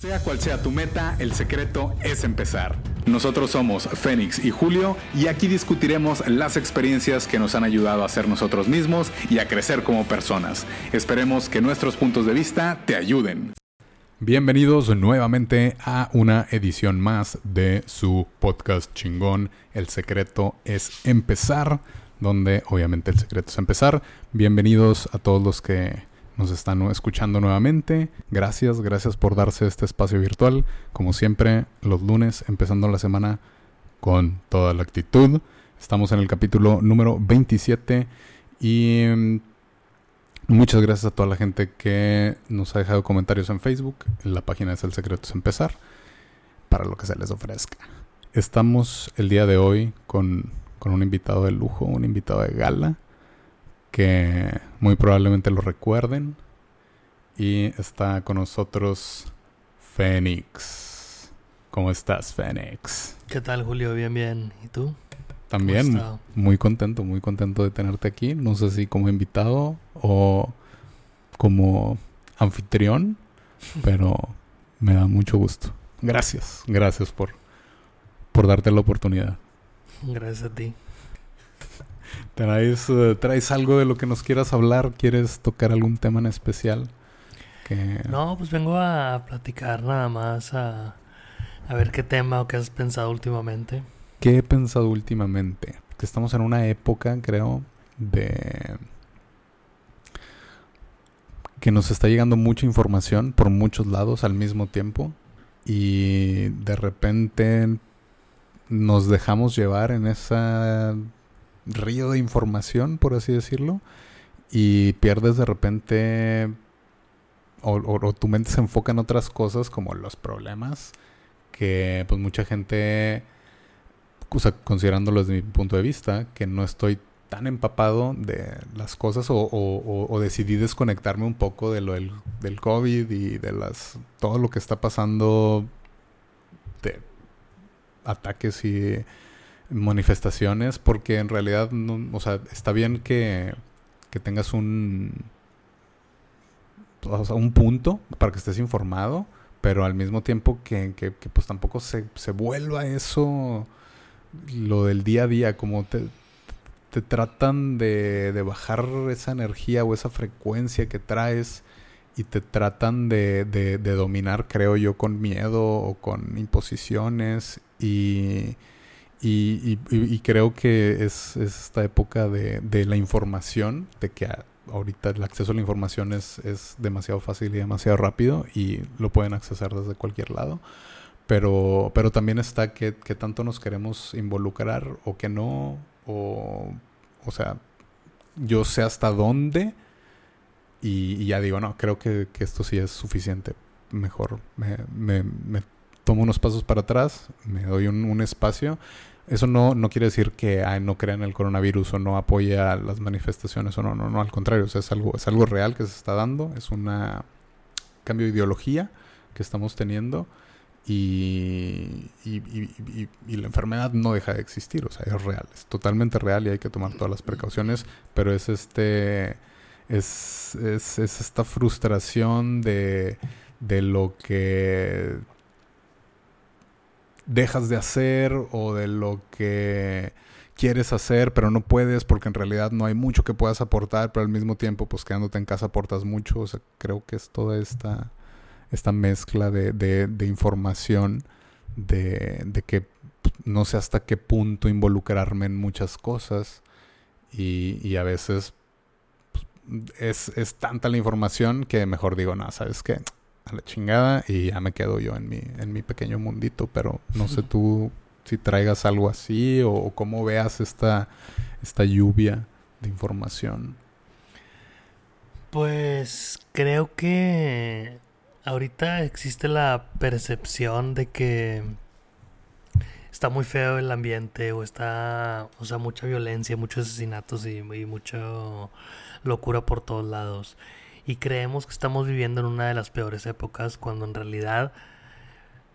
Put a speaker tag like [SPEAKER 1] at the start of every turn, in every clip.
[SPEAKER 1] Sea cual sea tu meta, el secreto es empezar. Nosotros somos Fénix y Julio y aquí discutiremos las experiencias que nos han ayudado a ser nosotros mismos y a crecer como personas. Esperemos que nuestros puntos de vista te ayuden. Bienvenidos nuevamente a una edición más de su podcast chingón. El secreto es empezar, donde obviamente el secreto es empezar. Bienvenidos a todos los que nos están escuchando nuevamente. Gracias, gracias por darse este espacio virtual. Como siempre, los lunes, empezando la semana con toda la actitud. Estamos en el capítulo número 27 y mm, muchas gracias a toda la gente que nos ha dejado comentarios en Facebook. La página es El Secreto es Empezar, para lo que se les ofrezca. Estamos el día de hoy con, con un invitado de lujo, un invitado de gala que muy probablemente lo recuerden. Y está con nosotros Fénix. ¿Cómo estás, Fénix?
[SPEAKER 2] ¿Qué tal, Julio? Bien, bien. ¿Y tú?
[SPEAKER 1] También muy contento, muy contento de tenerte aquí. No sé si como invitado o como anfitrión, pero me da mucho gusto. Gracias, gracias por, por darte la oportunidad.
[SPEAKER 2] Gracias a ti.
[SPEAKER 1] ¿Traes, eh, ¿Traes algo de lo que nos quieras hablar? ¿Quieres tocar algún tema en especial?
[SPEAKER 2] No, pues vengo a platicar nada más, a, a ver qué tema o qué has pensado últimamente.
[SPEAKER 1] ¿Qué he pensado últimamente? Que estamos en una época, creo, de que nos está llegando mucha información por muchos lados al mismo tiempo y de repente nos dejamos llevar en esa río de información, por así decirlo, y pierdes de repente, o, tu mente se enfoca en otras cosas como los problemas, que pues mucha gente, o sea, considerándolo desde mi punto de vista, que no estoy tan empapado de las cosas o, decidí desconectarme un poco de lo del, del, COVID y de las todo lo que está pasando de ataques y manifestaciones porque en realidad, no, o sea, está bien que, que tengas un, un punto para que estés informado, pero al mismo tiempo que, que, pues tampoco se, se, vuelva eso lo del día a día, como te, te tratan de, de, bajar esa energía o esa frecuencia que traes y te tratan de, de dominar, creo yo, con miedo o con imposiciones y y, y, creo que es, esta época de, la información, de que ahorita el acceso a la información es, es demasiado fácil y demasiado rápido y lo pueden accesar desde cualquier lado. Pero, pero también está que, tanto nos queremos involucrar o que no, o, o sea, yo sé hasta dónde y, ya digo, no, creo que, que, esto sí es suficiente. Mejor me, me, me tomo unos pasos para atrás, me doy un, espacio. Eso no, no quiere decir que no crea en el coronavirus o no apoya las manifestaciones o no, no, no, al contrario, es algo, es algo real que se está dando, es un cambio de ideología que estamos teniendo y, y, la enfermedad no deja de existir, o sea, es real, es totalmente real y hay que tomar todas las precauciones, pero es este, es, es, es esta frustración de, de lo que dejas de hacer o de lo que quieres hacer pero no puedes porque en realidad no hay mucho que puedas aportar pero al mismo tiempo pues quedándote en casa aportas mucho o sea creo que es toda esta esta mezcla de, de, información de, de, que no sé hasta qué punto involucrarme en muchas cosas y, y a veces pues, es, es tanta la información que mejor digo, no, ¿sabes qué? A la chingada y ya me quedo yo en mi, en mi pequeño mundito, pero no sé tú si traigas algo así o, cómo veas esta, esta lluvia de información.
[SPEAKER 2] Pues creo que ahorita existe la percepción de que está muy feo el ambiente o está, o sea, mucha violencia, muchos asesinatos y, y mucha locura por todos lados y creemos que estamos viviendo en una de las peores épocas cuando en realidad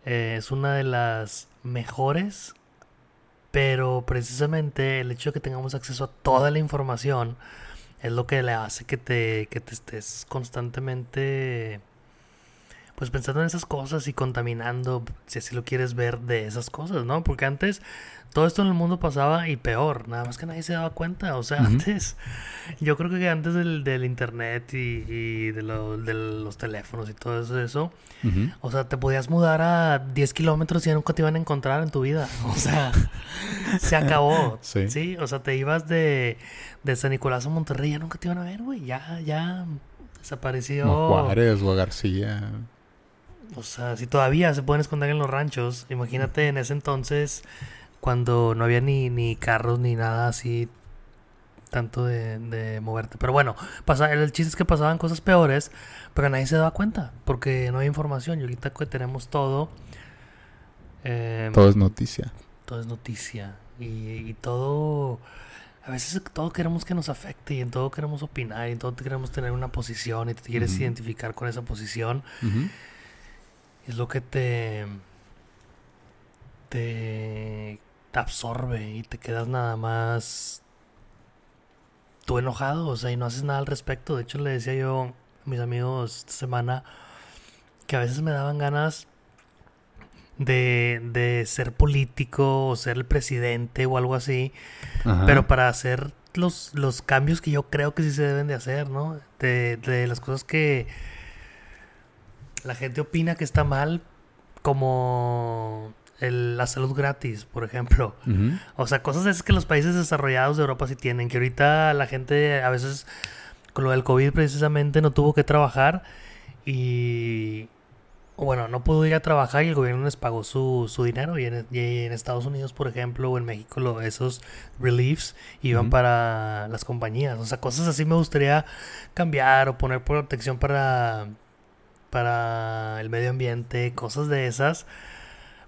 [SPEAKER 2] eh, es una de las mejores pero precisamente el hecho de que tengamos acceso a toda la información es lo que le hace que te, que te estés constantemente pues pensando en esas cosas y contaminando, si así lo quieres ver, de esas cosas, ¿no? Porque antes todo esto en el mundo pasaba y peor, nada más que nadie se daba cuenta. O sea, antes, yo creo que antes del, del internet y, de, los teléfonos y todo eso, o sea, te podías mudar a 10 kilómetros y ya nunca te iban a encontrar en tu vida. O sea, se acabó. Sí. O sea, te ibas de, de San Nicolás a Monterrey, ya nunca te iban a ver, güey. Ya, ya desapareció.
[SPEAKER 1] Juárez o García.
[SPEAKER 2] O sea, si todavía se pueden esconder en los ranchos, imagínate en ese entonces cuando no había ni, ni carros ni nada así tanto de, moverte. Pero bueno, pasa, el chiste es que pasaban cosas peores, pero nadie se daba cuenta porque no hay información. Y ahorita que tenemos todo.
[SPEAKER 1] Em, todo es noticia.
[SPEAKER 2] Todo es noticia. Y, todo. A veces todo queremos que nos afecte y en todo queremos opinar y en todo queremos tener una posición y te quieres identificar con esa posición. Es lo que te. te te absorbe y te quedas nada más tú enojado, o sea, y no haces nada al respecto. De hecho, le decía yo a mis amigos esta semana que a veces me daban ganas de, de ser político o ser el presidente o algo así, pero para hacer los, los cambios que yo creo que sí se deben de hacer, ¿no? De, de las cosas que la gente opina que está mal, como la salud gratis, por ejemplo. O sea, cosas esas que los países desarrollados de Europa sí tienen, que ahorita la gente a veces con lo del COVID precisamente no tuvo que trabajar y bueno, no pudo ir a trabajar y el gobierno les pagó su, su dinero y en, en, Estados Unidos, por ejemplo, o en México, lo, esos reliefs iban para las compañías. O sea, cosas así me gustaría cambiar o poner protección para, para el medio ambiente, cosas de esas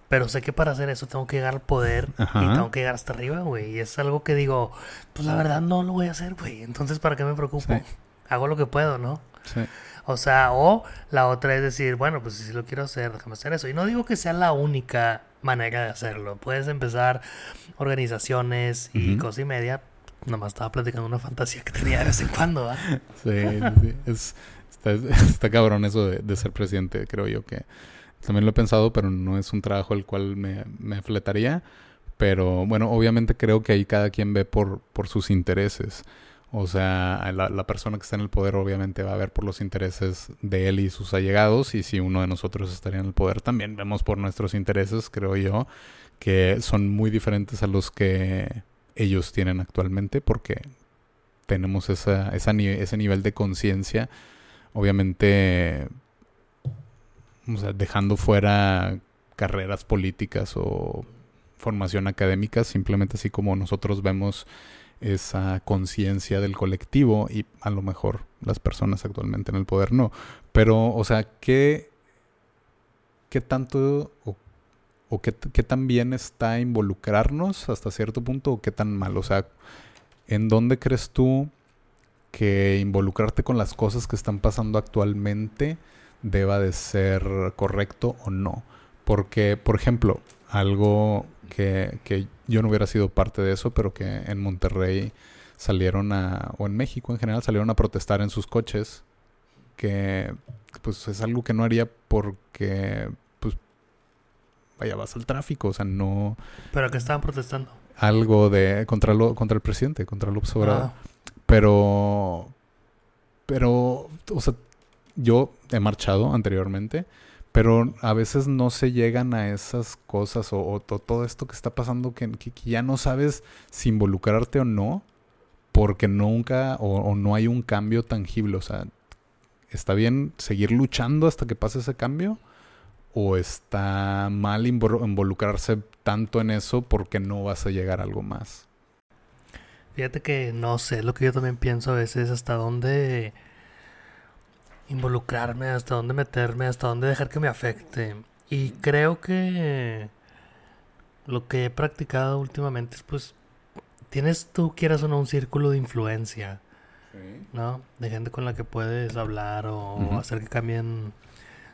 [SPEAKER 2] pero sé que para hacer eso tengo que llegar al poder y tengo que llegar hasta arriba, güey. Y es algo que digo, pues la verdad no lo voy a hacer, güey. Entonces, ¿para qué me preocupo? Hago lo que puedo, ¿no? Sí. O sea, o la otra es decir, bueno, pues si lo quiero hacer, déjame hacer eso. Y no digo que sea la única manera de hacerlo. Puedes empezar organizaciones y cosa y media. Nomás estaba platicando una fantasía que tenía de vez en cuando, ¿ah?
[SPEAKER 1] Sí, sí. Es, está, cabrón eso de ser presidente, creo yo que también lo he pensado, pero no es un trabajo el cual me, me fletaría. Pero bueno, obviamente creo que ahí cada quien ve por, por sus intereses. O sea, la, persona que está en el poder obviamente va a ver por los intereses de él y sus allegados. Y si uno de nosotros estaría en el poder, también vemos por nuestros intereses, creo yo, que son muy diferentes a los que ellos tienen actualmente porque tenemos esa, esa ese nivel de conciencia. Obviamente o sea, dejando fuera carreras políticas o formación académica, simplemente así como nosotros vemos esa conciencia del colectivo y a lo mejor las personas actualmente en el poder no. Pero, o sea, ¿qué, qué tanto o, qué, qué, tan bien está involucrarnos hasta cierto punto o qué tan mal? O sea, ¿en dónde crees tú que involucrarte con las cosas que están pasando actualmente deba de ser correcto o no. Porque, por ejemplo, algo que, que, yo no hubiera sido parte de eso, pero que en Monterrey salieron a, o en México en general, salieron a protestar en sus coches, que pues es algo que no haría porque, pues, vaya, vas al tráfico, o sea, no...
[SPEAKER 2] ¿Pero que estaban protestando?
[SPEAKER 1] Algo de, contra, lo, contra el presidente, contra el Obrador. Ah. Pero, pero, o sea, yo he marchado anteriormente, pero a veces no se llegan a esas cosas o, todo esto que está pasando que, ya no sabes si involucrarte o no, porque nunca o, no hay un cambio tangible. O sea, ¿está bien seguir luchando hasta que pase ese cambio? ¿O está mal involucrarse tanto en eso porque no vas a llegar a algo más?
[SPEAKER 2] Fíjate que no sé, lo que yo también pienso a veces hasta dónde involucrarme, hasta dónde meterme, hasta dónde dejar que me afecte. Y creo que lo que he practicado últimamente es pues tienes tú quieras o no un círculo de influencia, ¿no? De gente con la que puedes hablar o hacer que cambien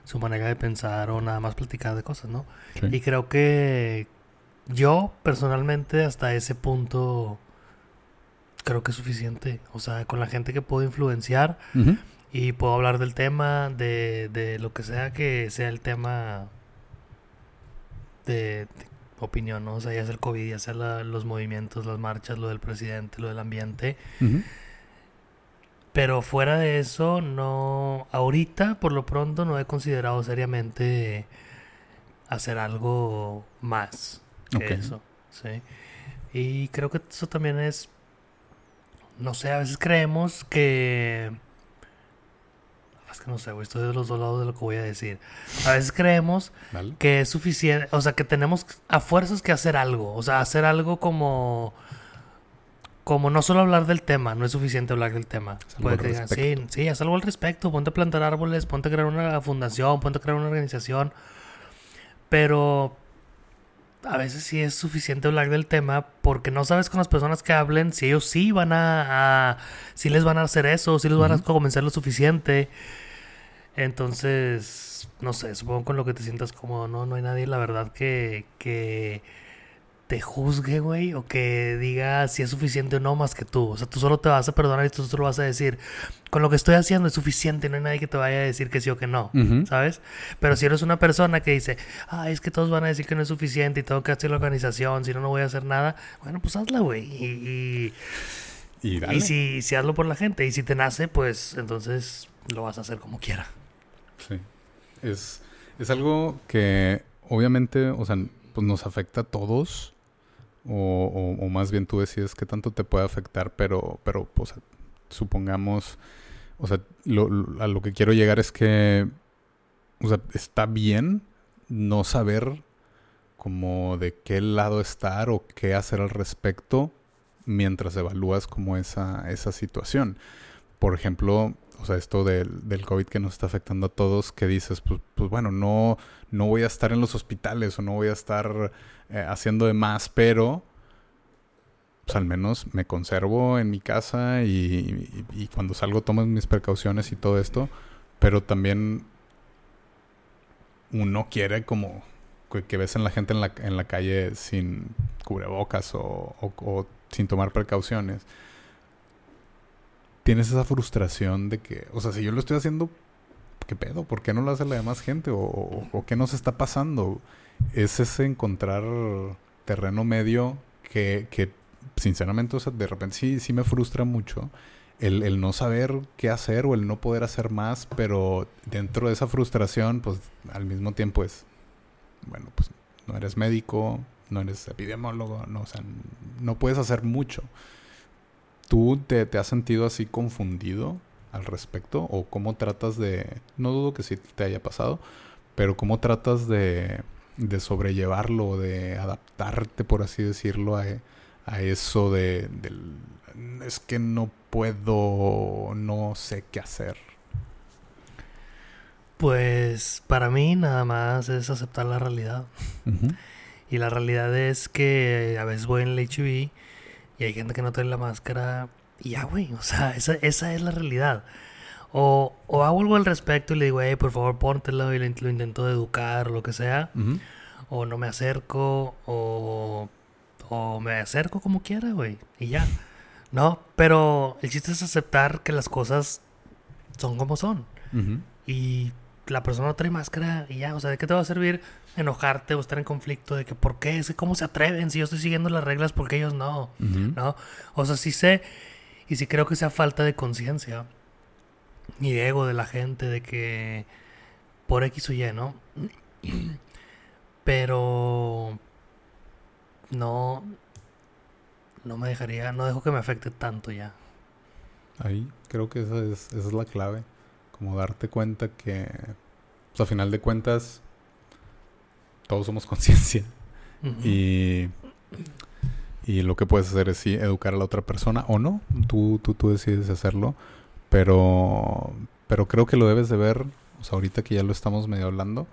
[SPEAKER 2] su manera de pensar o nada más platicar de cosas, ¿no? Y creo que yo personalmente hasta ese punto creo que es suficiente, o sea, con la gente que puedo influenciar Y puedo hablar del tema, de, de lo que sea que sea el tema de, de opinión, ¿no? O sea, ya sea el COVID, ya sea la- los movimientos, las marchas, lo del presidente, lo del ambiente. Pero fuera de eso, no. Ahorita, por lo pronto, no he considerado seriamente hacer algo más que eso. Sí. Y creo que eso también es. No sé, a veces creemos que. Es que no sé, güey, estoy de los dos lados de lo que voy a decir. A veces creemos que es suficiente, o sea, que tenemos a fuerzas que hacer algo, o sea, hacer algo como como no solo hablar del tema, no es suficiente hablar del tema. Puede que digan, sí, sí, haz algo al respecto, ponte a plantar árboles, ponte a crear una fundación, ponte a crear una organización, pero a veces sí es suficiente hablar del tema porque no sabes con las personas que hablen si ellos sí van a, a si les van a hacer eso, si les van a convencer lo suficiente. Entonces, no sé, supongo con lo que te sientas cómodo, ¿no? No hay nadie, la verdad, que, que te juzgue, güey, o que diga si es suficiente o no más que tú. O sea, tú solo te vas a perdonar y tú solo vas a decir, con lo que estoy haciendo es suficiente, no hay nadie que te vaya a decir que sí o que no. ¿Sabes? Pero si eres una persona que dice, ah, es que todos van a decir que no es suficiente y tengo que hacer la organización, si no, no voy a hacer nada, bueno, pues hazla, güey. Y,
[SPEAKER 1] Y
[SPEAKER 2] y,
[SPEAKER 1] dale.
[SPEAKER 2] y si, si hazlo por la gente, y si te nace, pues entonces lo vas a hacer como quiera.
[SPEAKER 1] Sí. Es, es algo que obviamente, o sea, pues nos afecta a todos. O, o- o más bien tú decides qué tanto te puede afectar, pero, pero pues, supongamos, o sea, lo- lo- a lo que quiero llegar es que, o sea, está bien no saber como de qué lado estar o qué hacer al respecto mientras evalúas como esa, esa situación. Por ejemplo, o sea, esto del, del COVID que nos está afectando a todos, que dices, pues, pues bueno, no, no voy a estar en los hospitales o no voy a estar eh, haciendo de más, pero pues al menos me conservo en mi casa y, cuando salgo tomo mis precauciones y todo esto, pero también uno quiere como que, que ves en la gente en la, en la calle sin cubrebocas o sin tomar precauciones. Tienes esa frustración de que, o sea, si yo lo estoy haciendo, ¿qué pedo? ¿Por qué no lo hace la demás gente? ¿O, qué nos está pasando? Es ese encontrar terreno medio que, que sinceramente, o sea, de repente sí, sí me frustra mucho el, el no saber qué hacer o el no poder hacer más, pero dentro de esa frustración, pues al mismo tiempo es, bueno, pues no eres médico, no eres epidemiólogo, no, o sea, no puedes hacer mucho. ¿Tú te, te has sentido así confundido al respecto? ¿O cómo tratas de, no dudo que sí te haya pasado, pero cómo tratas de, de sobrellevarlo, de adaptarte, por así decirlo, a, a eso de, del, es que no puedo, no sé qué hacer?
[SPEAKER 2] Pues para mí nada más es aceptar la realidad. Y la realidad es que a veces voy en el HIV y hay gente que no trae la máscara y ya, güey. O sea, esa, esa es la realidad. O, o hago algo al respecto y le digo, hey, por favor, póntelo y lo, lo intento educar o lo que sea.
[SPEAKER 1] Ujú.
[SPEAKER 2] O no me acerco o, o me acerco como quiera, güey. Y ya. No, pero el chiste es aceptar que las cosas son como son.
[SPEAKER 1] Ujú.
[SPEAKER 2] Y la persona no trae máscara y ya, o sea, ¿de qué te va a servir enojarte o estar en conflicto? De que, ¿por qué? Es que, ¿Cómo se atreven? Si yo estoy siguiendo las reglas, ¿por qué ellos no? ¿No? O sea, sí sé y sí creo que sea falta de conciencia y de ego de la gente de que por X o Y, ¿no? Pero no, no me dejaría, no dejo que me afecte tanto ya.
[SPEAKER 1] Ahí creo que esa es, esa es la clave. Como darte cuenta que, pues, a final de cuentas, todos somos conciencia. Y, y lo que puedes hacer es sí, educar a la otra persona o no. Tú, tú, tú decides hacerlo. Pero, pero creo que lo debes de ver, o sea, ahorita que ya lo estamos medio hablando,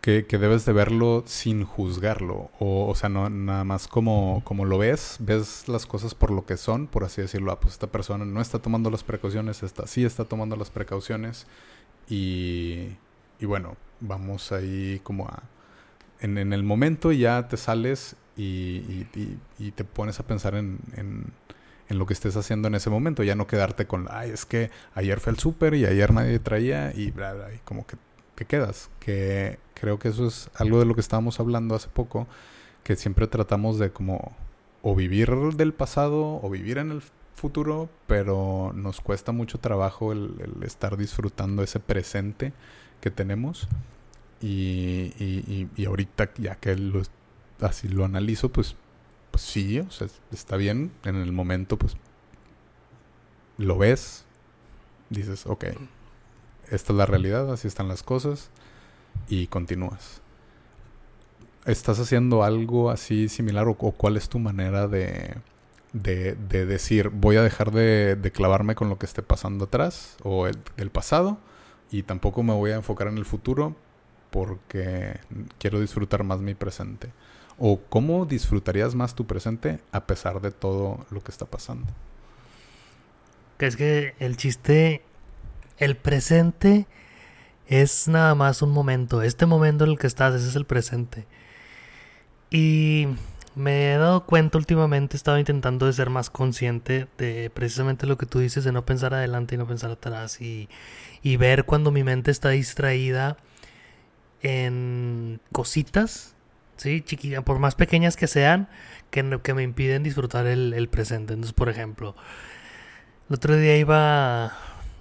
[SPEAKER 1] que, que debes de verlo sin juzgarlo. O, o sea, no nada más como, como lo ves, ves las cosas por lo que son, por así decirlo. Ah, pues esta persona no está tomando las precauciones, esta sí está tomando las precauciones. Y, y bueno, vamos ahí como a... En, en el momento ya te sales y, y- te pones a pensar en, en, en lo que estés haciendo en ese momento. Ya no quedarte con, ay, es que ayer fue el súper y ayer nadie traía y bla, bla, y como que te quedas. Que creo que eso es algo de lo que estábamos hablando hace poco, que siempre tratamos de como o vivir del pasado o vivir en el futuro, pero nos cuesta mucho trabajo el, estar disfrutando ese presente que tenemos. Y, y, y, ahorita, ya que así lo analizo, pues, pues sí, o sea, está bien. En el momento, pues, lo ves, dices, ok, esta es la realidad, así están las cosas, y continúas. ¿Estás haciendo algo así similar o, cuál es tu manera de, de, decir voy a dejar de, clavarme con lo que esté pasando atrás o el pasado y tampoco me voy a enfocar en el futuro porque quiero disfrutar más mi presente? ¿O cómo disfrutarías más tu presente a pesar de todo lo que está pasando?
[SPEAKER 2] Es que el chiste, el presente es nada más un momento. Este momento en el que estás, ese es el presente. Y me he dado cuenta últimamente, he estado intentando de ser más consciente de precisamente lo que tú dices, de no pensar adelante y no pensar atrás y ver cuando mi mente está distraída en cositas, ¿sí? Chiquita, por más pequeñas que sean, que, que me impiden disfrutar el, el presente. Entonces, por ejemplo, el otro día iba,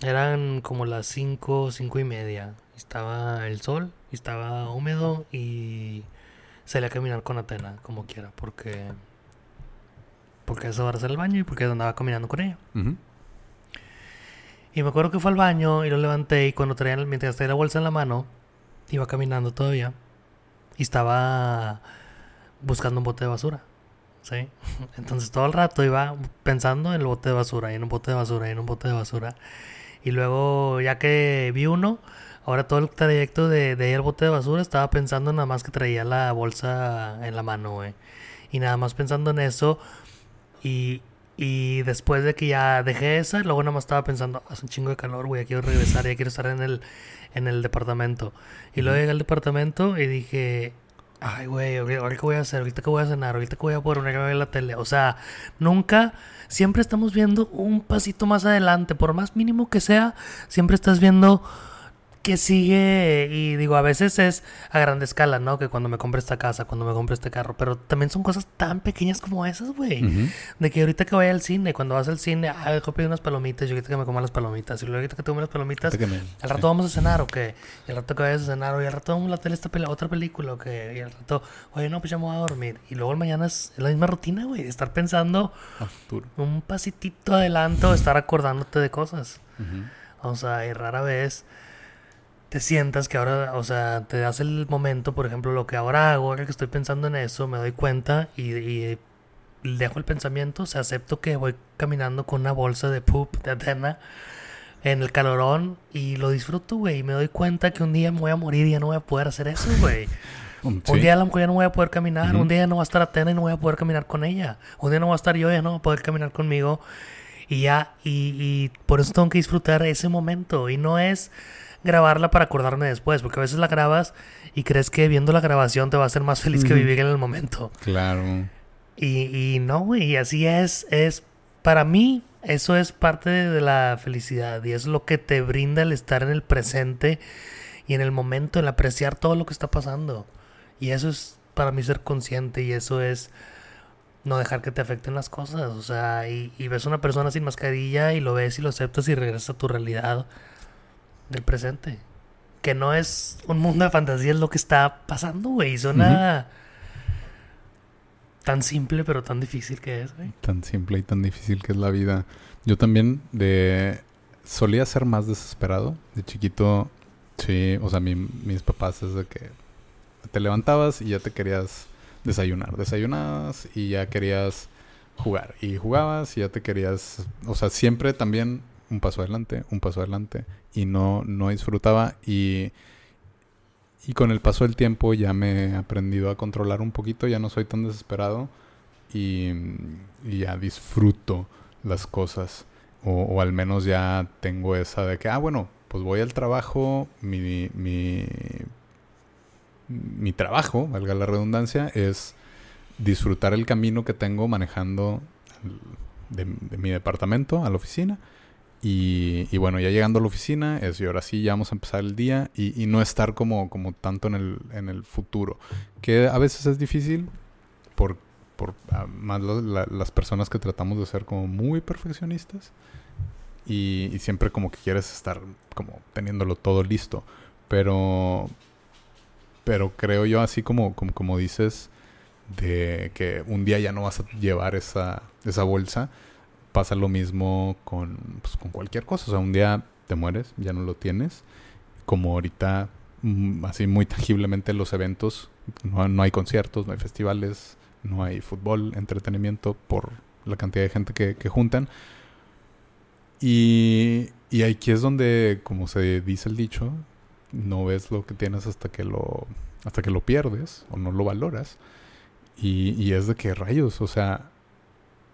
[SPEAKER 2] eran como las 5, 5 y media, estaba el sol, estaba húmedo y salí a caminar con Atena, como quiera, porque. Porque eso va a hacer el baño y porque andaba caminando con ella. Y me acuerdo que fue al baño y lo levanté y cuando traía, mientras traía la bolsa en la mano, iba caminando todavía y estaba buscando un bote de basura. ¿Sí? Entonces todo el rato iba pensando en el bote de basura y en un bote de basura y en un bote de basura. Y luego, ya que vi uno, Ahora todo el trayecto de, ir al bote de basura estaba pensando nada más que traía la bolsa en la mano, güey. Y nada más pensando en eso. Y, y después de que ya dejé esa, luego nada más estaba pensando, hace un chingo de calor, güey, ya quiero regresar, ya quiero estar en el, en el departamento. Y luego llegué al departamento y dije, ay, güey, ahorita qué voy a hacer, ahorita qué voy a cenar, ahorita qué voy a poner a ver la tele. O sea, nunca, siempre estamos viendo un pasito más adelante, por más mínimo que sea, siempre estás viendo que sigue, y digo, a veces es a grande escala, ¿no? Que cuando me compre esta casa, cuando me compre este carro, pero también son cosas tan pequeñas como esas, güey. De que ahorita que vaya al cine, cuando vas al cine, ah, dejo pedir unas palomitas, yo ahorita que me coma las palomitas, y luego ahorita que tome las palomitas, al rato vamos a cenar, ¿o qué? Y al rato que vayas a cenar, o y al rato vamos a la tele esta otra película, ¿o qué? Y al rato, oye, no, pues ya me voy a dormir. Y luego el mañana es la misma rutina, güey, estar pensando un pasitito adelante o estar acordándote de cosas. O sea, y rara vez te sientas que ahora, o sea, te das el momento, por ejemplo, lo que ahora hago, ahora que estoy pensando en eso, me doy cuenta y, dejo el pensamiento, o sea, acepto que voy caminando con una bolsa de poop de Atena en el calorón y lo disfruto, güey, y me doy cuenta que un día me voy a morir y ya no voy a poder hacer eso, güey. Un día a lo mejor ya no voy a poder caminar, un día ya no va a estar Atena y no voy a poder caminar con ella, un día no va a estar yo y ya no voy a poder caminar conmigo. Y ya, y, y por eso tengo que disfrutar ese momento. Y no es grabarla para acordarme después, porque a veces la grabas y crees que viendo la grabación te va a hacer más feliz que vivir en el momento.
[SPEAKER 1] Claro.
[SPEAKER 2] Y, y no, güey, y así es, es, para mí, eso es parte de la felicidad y es lo que te brinda el estar en el presente y en el momento, el apreciar todo lo que está pasando. Y eso es para mí ser consciente y eso es no dejar que te afecten las cosas. O sea, y, y ves a una persona sin mascarilla y lo ves y lo aceptas y regresas a tu realidad del presente. Que no es un mundo de fantasía, es lo que está pasando, güey. Suena tan simple, pero tan difícil que es, güey.
[SPEAKER 1] Tan simple y tan difícil que es la vida. Yo también de solía ser más desesperado. De chiquito, sí, o sea, mis papás es de que te levantabas y ya te querías desayunar. Desayunabas y ya querías jugar. Y jugabas y ya te querías, o sea, siempre también un paso adelante, un paso adelante y no, no disfrutaba y, y con el paso del tiempo ya me he aprendido a controlar un poquito, ya no soy tan desesperado y, ya disfruto las cosas o, al menos ya tengo esa de que, ah, bueno, pues voy al trabajo, mi, mi, mi trabajo, valga la redundancia, es disfrutar el camino que tengo manejando de, mi departamento a la oficina. Y, bueno, ya llegando a la oficina, es y ahora sí ya vamos a empezar el día y, no estar como, como tanto en el, en el futuro. Que a veces es difícil por, por ah, más las personas que tratamos de ser como muy perfeccionistas. Y, y, siempre como que quieres estar como teniéndolo todo listo. Pero, pero creo yo así como, como, como dices, de que un día ya no vas a llevar esa, esa bolsa pasa lo mismo con, pues, con cualquier cosa. O sea, un día te mueres, ya no lo tienes. Como ahorita, mm, así muy tangiblemente los eventos, no, hay conciertos, no hay festivales, no hay fútbol, entretenimiento por la cantidad de gente que, que juntan. Y, y aquí es donde, como se dice el dicho, no ves lo que tienes hasta que lo, hasta que lo pierdes o no lo valoras. Y, y es de que rayos, o sea,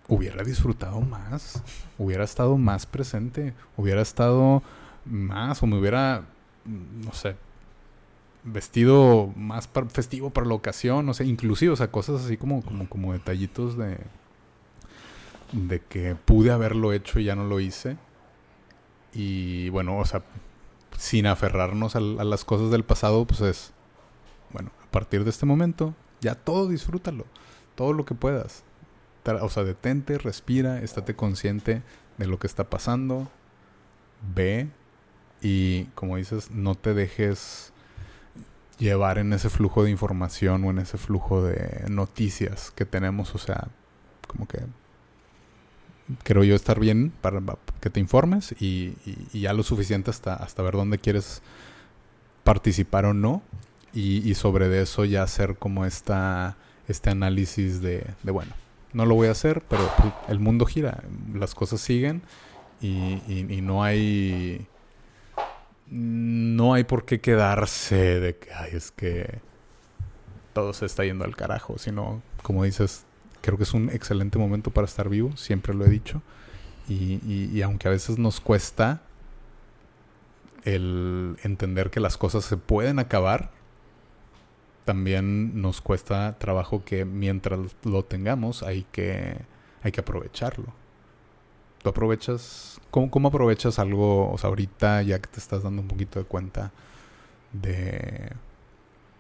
[SPEAKER 1] hubiera disfrutado más, hubiera estado más presente, hubiera estado más o me hubiera, no sé, vestido más festivo para la ocasión, no sé, inclusive, o sea, cosas así como, como, como detallitos de, de que pude haberlo hecho y ya no lo hice. Y bueno, o sea, sin aferrarnos a las cosas del pasado, pues es, bueno, a partir de este momento, ya todo disfrútalo, todo lo que puedas o sea, detente, respira, estate consciente de lo que está pasando, ve y como dices, no te dejes llevar en ese flujo de información o en ese flujo de noticias que tenemos, o sea, como que creo yo estar bien para que te informes y, ya lo suficiente hasta, hasta ver dónde quieres participar o no y, sobre eso ya hacer como esta, este análisis de, de bueno, no lo voy a hacer, pero pues, el mundo gira, las cosas siguen y, no hay no hay por qué quedarse de que ay, es que todo se está yendo al carajo, sino como dices, creo que es un excelente momento para estar vivo, siempre lo he dicho, y aunque a veces nos cuesta el entender que las cosas se pueden acabar, también nos cuesta trabajo que mientras lo tengamos hay que, hay que aprovecharlo. ¿Tú aprovechas? ¿Cómo, ¿Cómo aprovechas algo, o sea, ahorita ya que te estás dando un poquito de cuenta de,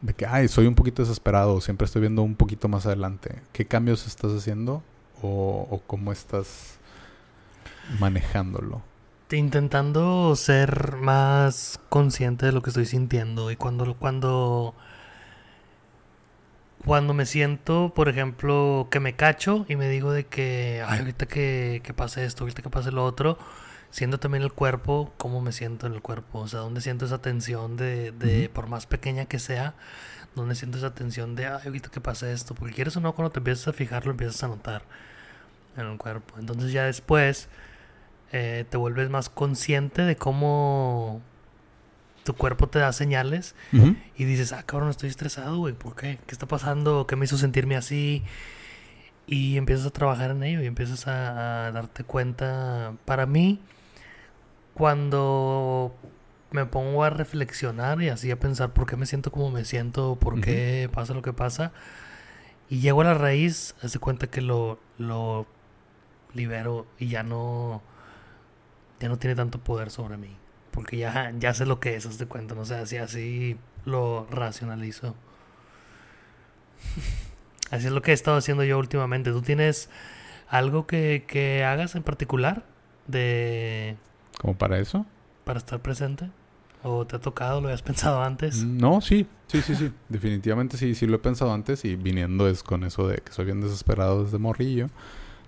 [SPEAKER 1] de que, ay, soy un poquito desesperado, siempre estoy viendo un poquito más adelante? ¿Qué cambios estás haciendo o, cómo estás manejándolo?
[SPEAKER 2] Intentando ser más consciente de lo que estoy sintiendo y cuando, cuando cuando me siento, por ejemplo, que me cacho y me digo de que, ay, ahorita que, que pase esto, ahorita que pase lo otro, siento también el cuerpo, cómo me siento en el cuerpo, o sea, dónde siento esa tensión de, de por más pequeña que sea, dónde siento esa tensión de, ay, ahorita que pase esto, porque quieres o no, cuando te empiezas a fijar, lo empiezas a notar en el cuerpo. Entonces ya después eh, te vuelves más consciente de cómo tu cuerpo te da señales y dices, ah, cabrón, estoy estresado, güey, ¿por qué? ¿Qué está pasando? ¿Qué me hizo sentirme así? Y empiezas a trabajar en ello y empiezas a, darte cuenta. Para mí, cuando me pongo a reflexionar y así a pensar por qué me siento como me siento, por qué pasa lo que pasa, y llego a la raíz, hace cuenta que lo, lo libero y ya no, ya no tiene tanto poder sobre mí porque ya, ya sé lo que es, haz de cuenta, no sé, así, así lo racionalizo. así es lo que he estado haciendo yo últimamente. ¿Tú tienes algo que, que hagas en particular de...
[SPEAKER 1] ¿Como para eso?
[SPEAKER 2] Para estar presente. ¿O te ha tocado? ¿Lo habías pensado antes?
[SPEAKER 1] No, sí, sí, sí, sí. Definitivamente sí, sí lo he pensado antes y viniendo es con eso de que soy bien desesperado desde morrillo.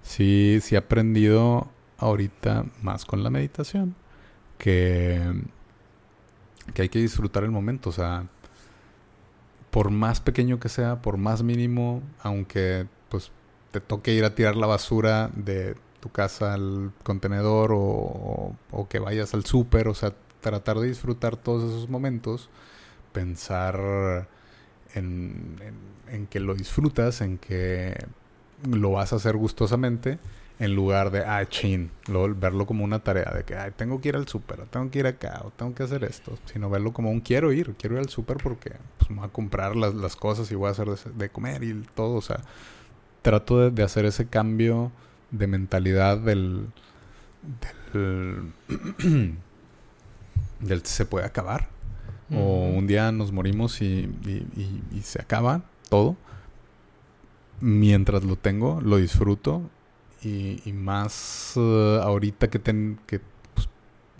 [SPEAKER 1] Sí, sí he aprendido ahorita más con la meditación que, que hay que disfrutar el momento. O sea, por más pequeño que sea, por más mínimo, aunque pues te toque ir a tirar la basura de tu casa al contenedor o, o que vayas al súper, o sea, tratar de disfrutar todos esos momentos, pensar en, en, que lo disfrutas, en que lo vas a hacer gustosamente en lugar de, ah, chin, verlo como una tarea de que, ay, tengo que ir al súper, tengo que ir acá, o tengo que hacer esto, sino verlo como un quiero ir, quiero ir al súper porque pues, me voy a comprar las, las, cosas y voy a hacer de, comer y todo, o sea, trato de, hacer ese cambio de mentalidad del, del, del se puede acabar. O un día nos morimos y, y, se acaba todo. Mientras lo tengo, lo disfruto. Y, más uh, ahorita que, ten, que pues,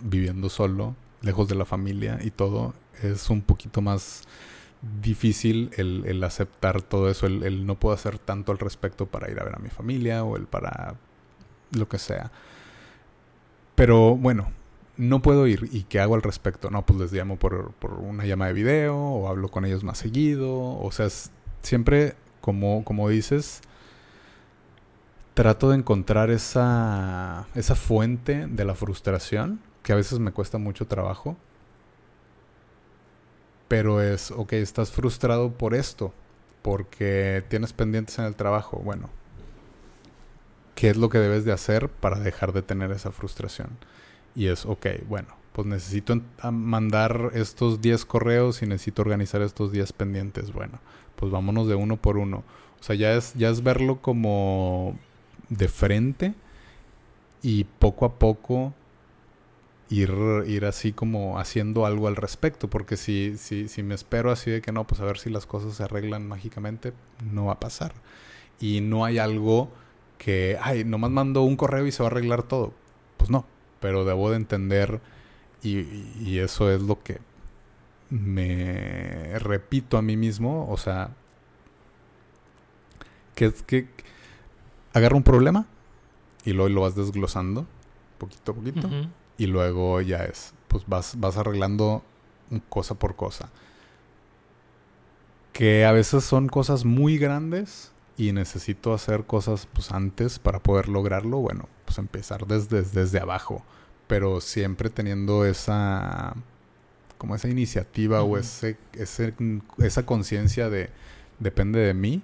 [SPEAKER 1] viviendo solo, lejos de la familia y todo, es un poquito más difícil el, el aceptar todo eso, el, el, no puedo hacer tanto al respecto para ir a ver a mi familia o el para lo que sea. Pero bueno, no puedo ir. ¿Y qué hago al respecto? No, pues les llamo por, por una llamada de video o hablo con ellos más seguido. O sea, siempre, como, como dices, trato de encontrar esa, esa fuente de la frustración, que a veces me cuesta mucho trabajo. Pero es, ok, estás frustrado por esto, porque tienes pendientes en el trabajo. Bueno, ¿qué es lo que debes de hacer para dejar de tener esa frustración? Y es, ok, bueno, pues necesito mandar estos 10 correos y necesito organizar estos 10 pendientes. Bueno, pues vámonos de uno por uno. O sea, ya es, ya es verlo como de frente y poco a poco ir, ir así como haciendo algo al respecto, porque si, si, si me espero así de que no, pues a ver si las cosas se arreglan mágicamente, no va a pasar. Y no hay algo que, ay, nomás mando un correo y se va a arreglar todo. Pues no, pero debo de entender y, y eso es lo que me repito a mí mismo, o sea, que, que agarra un problema y luego lo vas desglosando poquito a poquito y luego ya es, pues vas, vas arreglando cosa por cosa. Que a veces son cosas muy grandes y necesito hacer cosas pues antes para poder lograrlo. Bueno, pues empezar desde, desde abajo, pero siempre teniendo esa como esa iniciativa o ese, ese, esa conciencia de depende de mí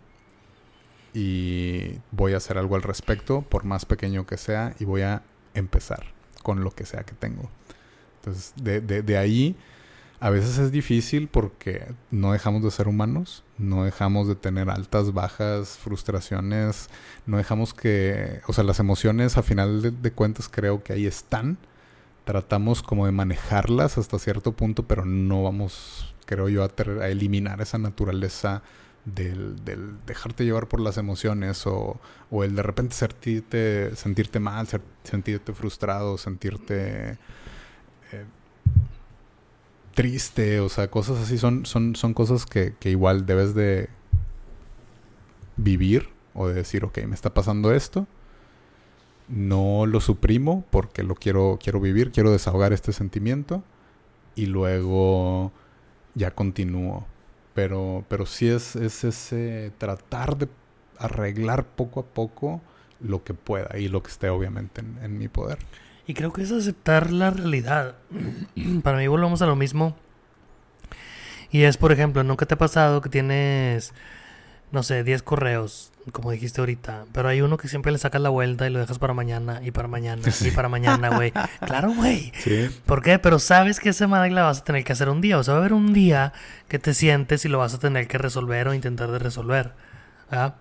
[SPEAKER 1] y voy a hacer algo al respecto, por más pequeño que sea, y voy a empezar con lo que sea que tengo. Entonces, de, de, ahí, a veces es difícil porque no dejamos de ser humanos, no dejamos de tener altas, bajas, frustraciones, no dejamos que, o sea, las emociones a final de, cuentas creo que ahí están. Tratamos como de manejarlas hasta cierto punto, pero no vamos, creo yo, a eliminar esa naturaleza del, dejarte llevar por las emociones o, o, el de repente sentirte, sentirte mal, sentirte frustrado, sentirte eh, triste, o sea, cosas así son, son, son cosas que, que, igual debes de vivir o de decir, ok, me está pasando esto, no lo suprimo porque lo quiero, quiero vivir, quiero desahogar este sentimiento y luego ya continúo pero, pero sí es, es ese tratar de arreglar poco a poco lo que pueda y lo que esté obviamente en, mi poder.
[SPEAKER 2] Y creo que es aceptar la realidad. Para mí volvemos a lo mismo. Y es, por ejemplo, ¿nunca te ha pasado que tienes, no sé, 10 correos como dijiste ahorita. Pero hay uno que siempre le sacas la vuelta y lo dejas para mañana y para mañana y para mañana, güey. claro, güey. Sí. ¿Por qué? Pero sabes que esa madre la vas a tener que hacer un día. O sea, va a haber un día que te sientes y lo vas a tener que resolver o intentar de resolver. ¿verdad?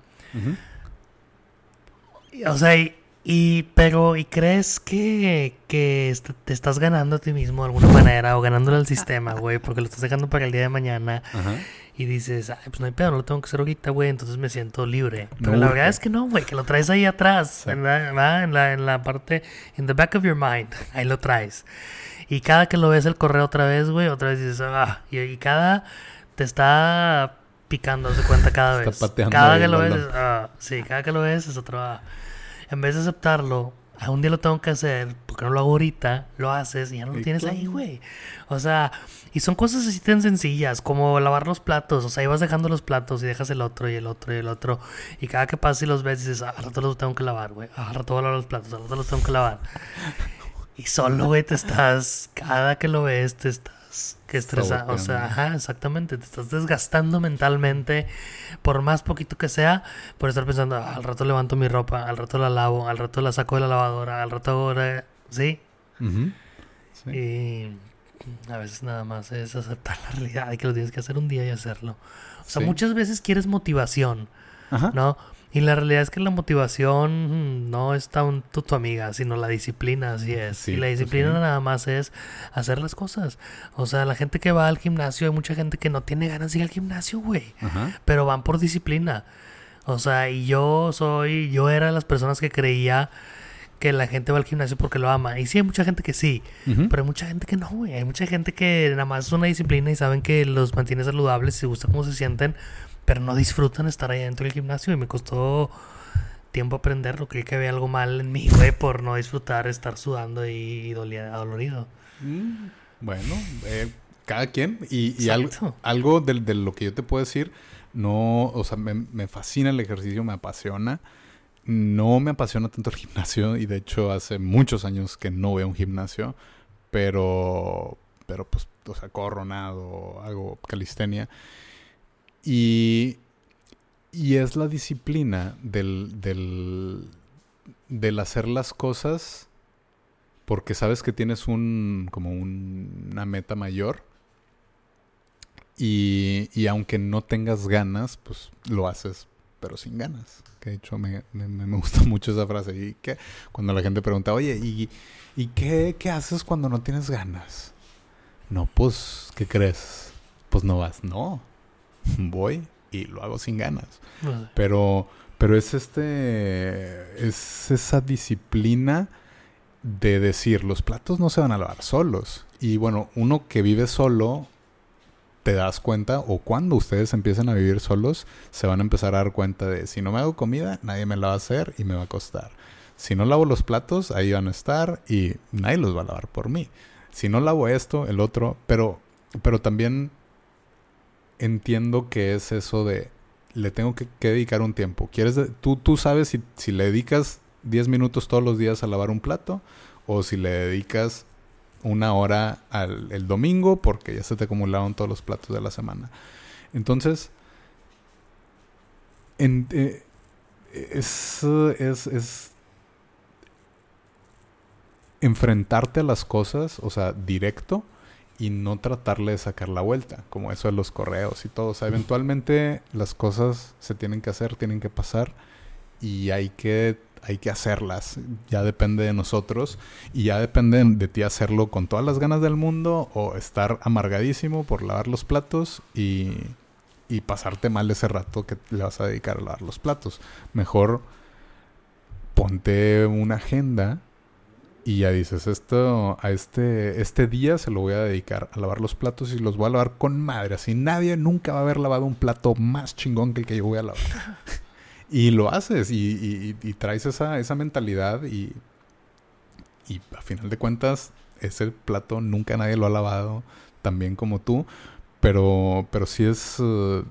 [SPEAKER 2] O sea, y, pero, ¿y crees que, que te estás ganando a ti mismo de alguna manera o ganándole al sistema, güey? Porque lo estás dejando para el día de mañana. Ajá y dices, ay, pues no hay pedo, no lo tengo que hacer ahorita, güey, entonces me siento libre. Pero la verdad es que no, güey, que lo traes ahí atrás, en, la, en, la, en la parte, in the back of your mind, ahí lo traes. Y cada que lo ves el correo otra vez, güey, otra vez dices, ah, y, cada te está picando, se cuenta cada vez. Cada que lo ves, ah, sí, cada que lo ves es otro, ah. En vez de aceptarlo, un día lo tengo que hacer, porque no lo hago ahorita, lo haces y ya no lo tienes ahí, güey. O sea, y son cosas así tan sencillas como lavar los platos. O sea, ibas dejando los platos y dejas el otro y el otro y el otro. Y cada que pasas y los ves dices, ah, rato los tengo que lavar, güey. Al rato voy a lavar los platos, al rato los tengo que lavar. Y solo, güey, te estás, cada que lo ves, te estás que estresa, o sea, ajá, exactamente, te estás desgastando mentalmente, por más poquito que sea, por estar pensando, ah, al rato levanto mi ropa, al rato la lavo, al rato la saco de la lavadora, al rato ahora, ¿sí? sí. Y a veces nada más es aceptar la realidad y que lo tienes que hacer un día y hacerlo. O sea, muchas veces quieres motivación, ¿no? Y la realidad es que la motivación no es tanto tu amiga, sino la disciplina, así es.
[SPEAKER 1] Sí,
[SPEAKER 2] y la
[SPEAKER 1] pues
[SPEAKER 2] disciplina
[SPEAKER 1] sí.
[SPEAKER 2] nada más es hacer las cosas. O sea, la gente que va al gimnasio, hay mucha gente que no tiene ganas de ir al gimnasio, güey.
[SPEAKER 1] Ajá.
[SPEAKER 2] Pero van por disciplina. O sea, y yo soy, yo era de las personas que creía que la gente va al gimnasio porque lo ama. Y sí, hay mucha gente que sí. Pero hay mucha gente que no, güey. Hay mucha gente que nada más es una disciplina y saben que los mantiene saludables y se gusta cómo se sienten, pero no disfrutan estar ahí dentro del gimnasio. Y me costó tiempo aprenderlo. Creí que había algo mal en mí, güey, por no disfrutar estar sudando y dolia- adolorido.
[SPEAKER 1] Mm, Bueno, eh, cada quien. Y, y algo, de, de lo que yo te puedo decir, no, o sea, me, me fascina el ejercicio, me apasiona. No me apasiona tanto el gimnasio y de hecho hace muchos años que no a un gimnasio, pero, pero pues, o sea, corro, nado, hago calistenia. Y, y es la disciplina del, del, del hacer las cosas porque sabes que tienes un como un- una meta mayor y, y aunque no tengas ganas, pues lo haces, pero sin ganas. Que de hecho me, me, me gusta mucho esa frase. Y que cuando la gente pregunta, oye, ¿y, y qué, qué haces cuando no tienes ganas? No, pues, ¿qué crees? Pues no vas. No, voy y lo hago sin ganas. Pero, pero es este, es esa disciplina de decir, los platos no se van a lavar solos. Y bueno, uno que vive solo, te das cuenta, o cuando ustedes empiecen a vivir solos, se van a empezar a dar cuenta de, si no me hago comida, nadie me la va a hacer y me va a costar. Si no lavo los platos, ahí van a estar y nadie los va a lavar por mí. Si no lavo esto, el otro, pero, pero también entiendo que es eso de le tengo que, dedicar un tiempo. ¿Quieres tú, tú sabes si, si le dedicas 10 minutos todos los días a lavar un plato o si le dedicas una hora al el domingo porque ya se te acumularon todos los platos de la semana. Entonces, en- eh, es, es, es enfrentarte a las cosas, o sea, directo, y no tratarle de sacar la vuelta, como eso de los correos y todo. O sea, eventualmente las cosas se tienen que hacer, tienen que pasar y hay que, hay que hacerlas. Ya depende de nosotros y ya depende de ti hacerlo con todas las ganas del mundo o estar amargadísimo por lavar los platos y, y pasarte mal ese rato que le vas a dedicar a lavar los platos. Mejor ponte una agenda y ya dices, esto, a este, este día se lo voy a dedicar a lavar los platos y los voy a lavar con madre. Así nadie nunca va a haber lavado un plato más chingón que el que yo voy a lavar. y lo haces y, y- traes esa, esa mentalidad y, y a final de cuentas ese plato nunca nadie lo ha lavado tan bien como tú. Pero, pero sí es, eh,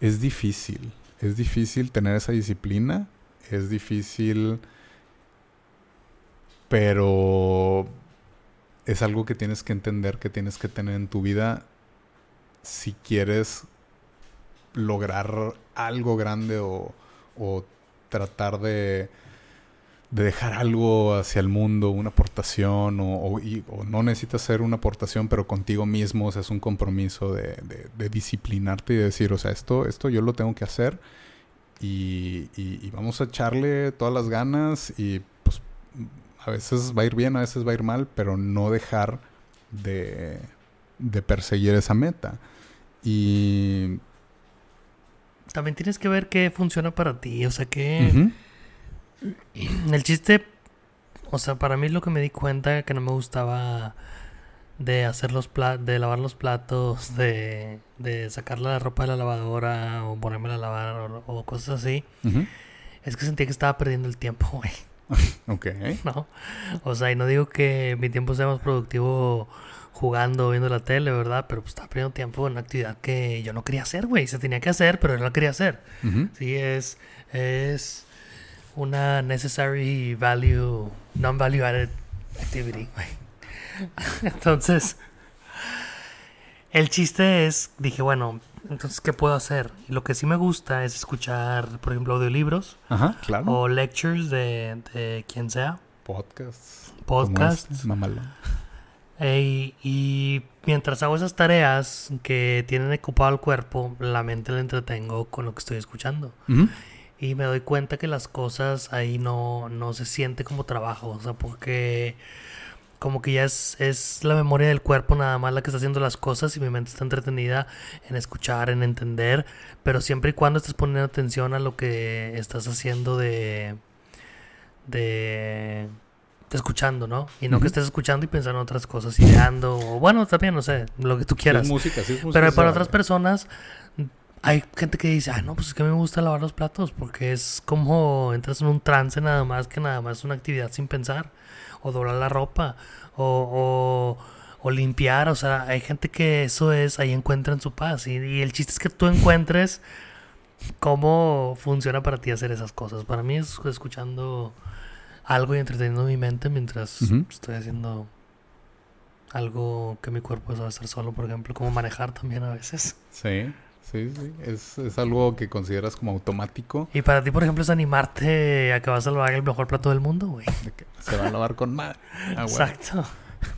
[SPEAKER 1] es difícil. Es difícil tener esa disciplina. Es difícil pero es algo que tienes que entender, que tienes que tener en tu vida si quieres lograr algo grande o, o tratar de, de dejar algo hacia el mundo, una aportación, o, o- no necesitas hacer una aportación, pero contigo mismo, o sea, es un compromiso de, de- de disciplinarte y de decir, o sea, esto, esto yo lo tengo que hacer y, y- y vamos a echarle todas las ganas y a veces va a ir bien, a veces va a ir mal, pero no dejar de, de perseguir esa meta. Y...
[SPEAKER 2] También tienes que ver qué funciona para ti. O sea, que
[SPEAKER 1] Ujú.
[SPEAKER 2] el chiste, o sea, para mí lo que me di cuenta que no me gustaba de hacer los pla- de lavar los platos, de, de sacar la ropa de la lavadora o ponerme a lavar o, o cosas así, es que sentía que estaba perdiendo el tiempo, güey.
[SPEAKER 1] Ok.
[SPEAKER 2] ¿no? O sea, y no digo que mi tiempo sea más productivo jugando, viendo la tele, ¿verdad? Pero pues estaba perdiendo tiempo en una actividad que yo no quería hacer, güey. Se tenía que hacer, pero yo no la quería hacer. Sí, es, es una necessary value, non-value added activity, güey. Entonces, el chiste es, dije, bueno, entonces, ¿qué puedo hacer? Y lo que sí me gusta es escuchar, por ejemplo, audiolibros
[SPEAKER 1] Ajá, claro.
[SPEAKER 2] o lectures de, de quien sea,
[SPEAKER 1] Podcasts.
[SPEAKER 2] podcasts.
[SPEAKER 1] Mamalón.
[SPEAKER 2] Ey, y mientras hago esas tareas que tienen ocupado el cuerpo, la mente la entretengo con lo que estoy escuchando. Y me doy cuenta que las cosas ahí no, no se siente como trabajo. O sea, porque como que ya es, es la memoria del cuerpo nada más la que está haciendo las cosas y mi mente está entretenida en escuchar, en entender. Pero siempre y cuando estés poniendo atención a lo que estás haciendo de... de escuchando, ¿no? Y no que estés escuchando y pensando en otras cosas, ideando, o bueno, también, no sé, lo que tú
[SPEAKER 1] Sí,
[SPEAKER 2] quieras.
[SPEAKER 1] es música, sí, es música,
[SPEAKER 2] Pero para otras personas, hay gente que dice, ah, no, pues es que me gusta lavar los platos, porque es como entras en un trance nada más, que nada más es una actividad sin pensar, o doblar la ropa, o, o, o limpiar, o sea, hay gente que eso es, ahí encuentran su paz, y, y el chiste es que tú encuentres cómo funciona para ti hacer esas cosas. Para mí es escuchando algo y entreteniendo mi mente mientras estoy haciendo algo que mi cuerpo sabe hacer solo, por ejemplo, como manejar también a veces.
[SPEAKER 1] Sí, sí, sí. Es, es algo que consideras como automático.
[SPEAKER 2] Y para ti, por ejemplo, es animarte a que vas a lavar el mejor plato del mundo, güey.
[SPEAKER 1] se va a lavar con madre. Ah.
[SPEAKER 2] Exacto.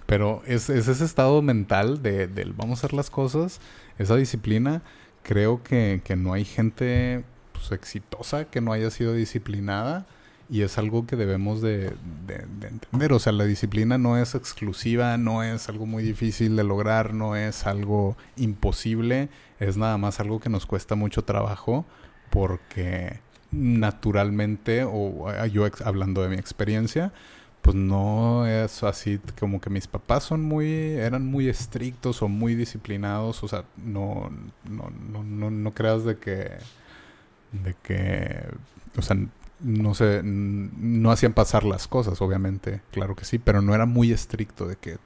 [SPEAKER 1] Pero es, es ese estado mental de, del vamos a hacer las cosas, esa disciplina. Creo que, que no hay gente pues, exitosa que no haya sido disciplinada y es algo que debemos de, de- de entender. O sea, la disciplina no es exclusiva, no es algo muy difícil de lograr, no es algo imposible, es nada más algo que nos cuesta mucho trabajo porque naturalmente, o yo hablando de mi experiencia, pues no es así como que mis papás son muy eran muy estrictos o muy disciplinados o sea no no no no, no creas de que de que o sea no sé no hacían pasar las cosas obviamente claro que sí pero no era muy estricto de que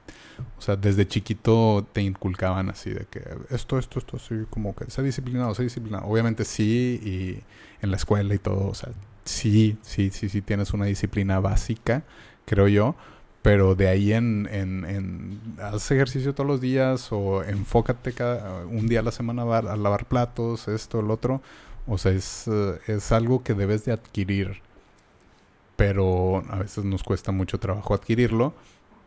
[SPEAKER 1] o sea desde chiquito te inculcaban así de que esto esto esto así como que sé disciplinado sé disciplinado obviamente sí y en la escuela y todo o sea sí sí sí sí tienes una disciplina básica creo yo. Pero de ahí en, en, en haz ejercicio todos los días o enfócate cada, un día a la semana a lavar platos, esto, el otro. O sea, es, eh, es algo que debes de adquirir. Pero a veces nos cuesta mucho trabajo adquirirlo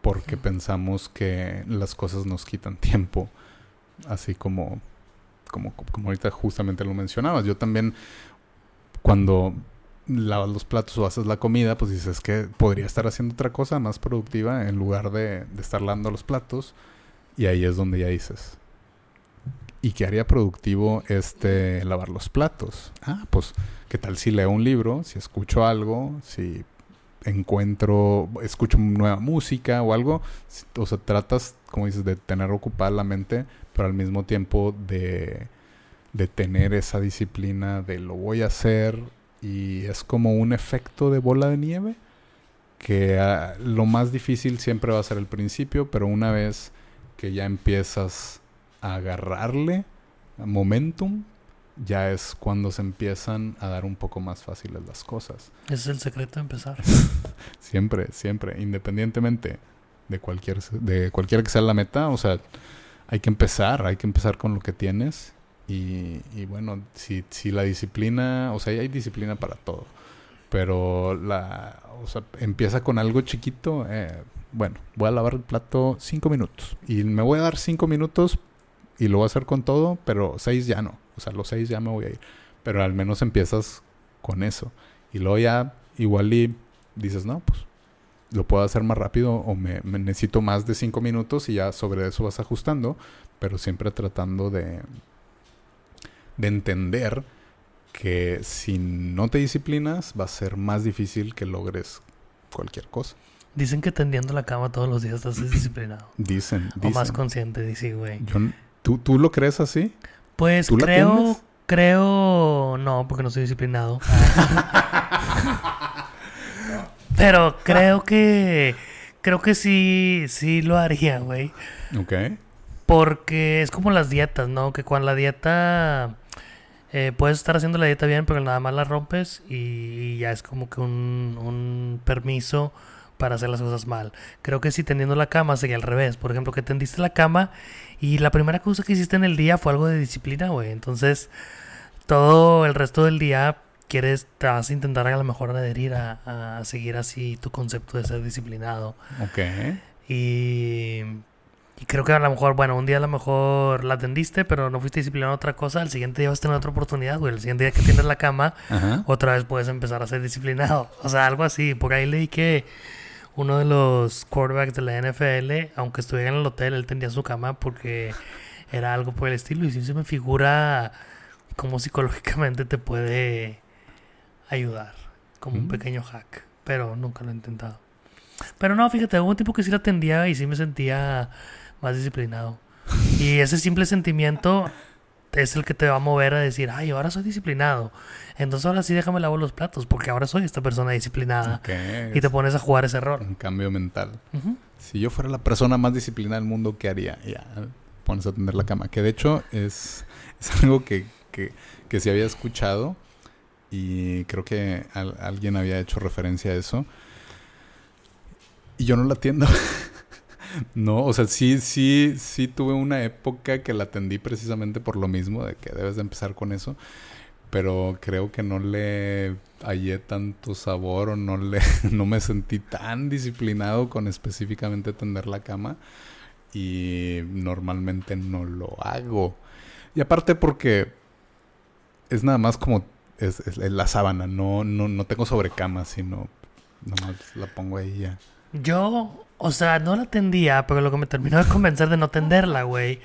[SPEAKER 1] porque pensamos que las cosas nos quitan tiempo. Así como, como, como ahorita justamente lo mencionabas. Yo también cuando lavas los platos o haces la comida, pues dices que podría estar haciendo otra cosa más productiva en lugar de, de estar lavando los platos. Y ahí es donde ya dices, ¿y qué haría productivo este lavar los platos? Ah, pues, ¿qué tal si leo un libro, si escucho algo, si encuentro, escucho nueva música o algo? O sea, tratas, como dices, de tener ocupada la mente, pero al mismo tiempo de, de tener esa disciplina de lo voy a hacer y es como un efecto de bola de nieve que ah, lo más difícil siempre va a ser el principio, pero una vez que ya empiezas agarrarle momentum, ya es cuando se empiezan a dar un poco más fáciles las cosas.
[SPEAKER 2] Ese es el secreto de empezar.
[SPEAKER 1] Siempre, siempre, independientemente de cualquier de cualquiera que sea la meta, o sea, hay que empezar, hay que empezar con lo que tienes y, y bueno, si, si la disciplina, o sea, hay disciplina para todo, pero la, o sea, empieza con algo chiquito, eh, bueno, voy a lavar el plato cinco minutos y me voy a dar cinco minutos y lo voy a hacer con todo, pero seis ya no, o sea, los seis ya me voy a ir, pero al menos empiezas con eso y luego ya igual y dices, no, pues lo puedo hacer más rápido o me, me necesito más de cinco minutos y ya sobre eso vas ajustando, pero siempre tratando de, de entender que si no te disciplinas va a ser más difícil que logres cualquier cosa.
[SPEAKER 2] Dicen que tendiendo la cama todos los días estás disciplinado.
[SPEAKER 1] Dicen,
[SPEAKER 2] O más
[SPEAKER 1] dicen.
[SPEAKER 2] consciente, dice, güey.
[SPEAKER 1] Yo ¿tú, ¿Tú lo crees así?
[SPEAKER 2] Pues
[SPEAKER 1] ¿Tú la
[SPEAKER 2] creo, creo, no, porque no soy disciplinado. Pero creo que, creo que sí, sí lo haría, güey.
[SPEAKER 1] Ok.
[SPEAKER 2] Porque es como las dietas, ¿no? Que cuando la dieta, eh, puedes estar haciendo la dieta bien, pero nada más la rompes y ya es como que un, un permiso para hacer las cosas mal. Creo que si tendiendo la cama sería al revés. Por ejemplo, que tendiste la cama y la primera cosa que hiciste en el día fue algo de disciplina, güey. Entonces, todo el resto del día quieres, te vas a intentar a lo mejor adherir a, a seguir así tu concepto de ser disciplinado.
[SPEAKER 1] Ok.
[SPEAKER 2] Y Y creo que a lo mejor, bueno, un día a lo mejor la atendiste, pero no fuiste disciplinado en otra cosa. Al siguiente día vas a tener otra oportunidad, güey. El siguiente día que tienes la cama,
[SPEAKER 1] Ajá.
[SPEAKER 2] otra vez puedes empezar a ser disciplinado. O sea, algo así. Por ahí leí que uno de los quarterbacks de la NFL, aunque estuviera en el hotel, él tendría su cama porque era algo por el estilo. Y sí se me figura cómo psicológicamente te puede ayudar. Como un
[SPEAKER 1] Mm.
[SPEAKER 2] pequeño hack. Pero nunca lo he intentado. Pero no, fíjate, hubo un tipo que sí la atendía y sí me sentía más disciplinado. Y ese simple sentimiento es el que te va a mover a decir, ay, ahora soy disciplinado. Entonces ahora sí déjame lavar los platos porque ahora soy esta persona disciplinada.
[SPEAKER 1] Ok,
[SPEAKER 2] Y te pones a jugar ese error.
[SPEAKER 1] Un cambio mental. Si yo fuera la persona más disciplinada del mundo, ¿qué haría? Ya, pones a tender la cama. Que de hecho es, es algo que, que, que sí había escuchado y creo que al- alguien había hecho referencia a eso. Y yo no la atiendo. no, o sea, sí, sí, sí tuve una época que la atendí precisamente por lo mismo, de que debes de empezar con eso. Pero creo que no le hallé tanto sabor o no le no me sentí tan disciplinado con específicamente tender la cama y normalmente no lo hago. Y aparte porque es nada más como es, la sábana, no, no, no tengo sobrecama, sino nomás la pongo ahí ya.
[SPEAKER 2] Yo, o sea, no la atendía, pero lo que me terminó de convencer de no tenderla, güey,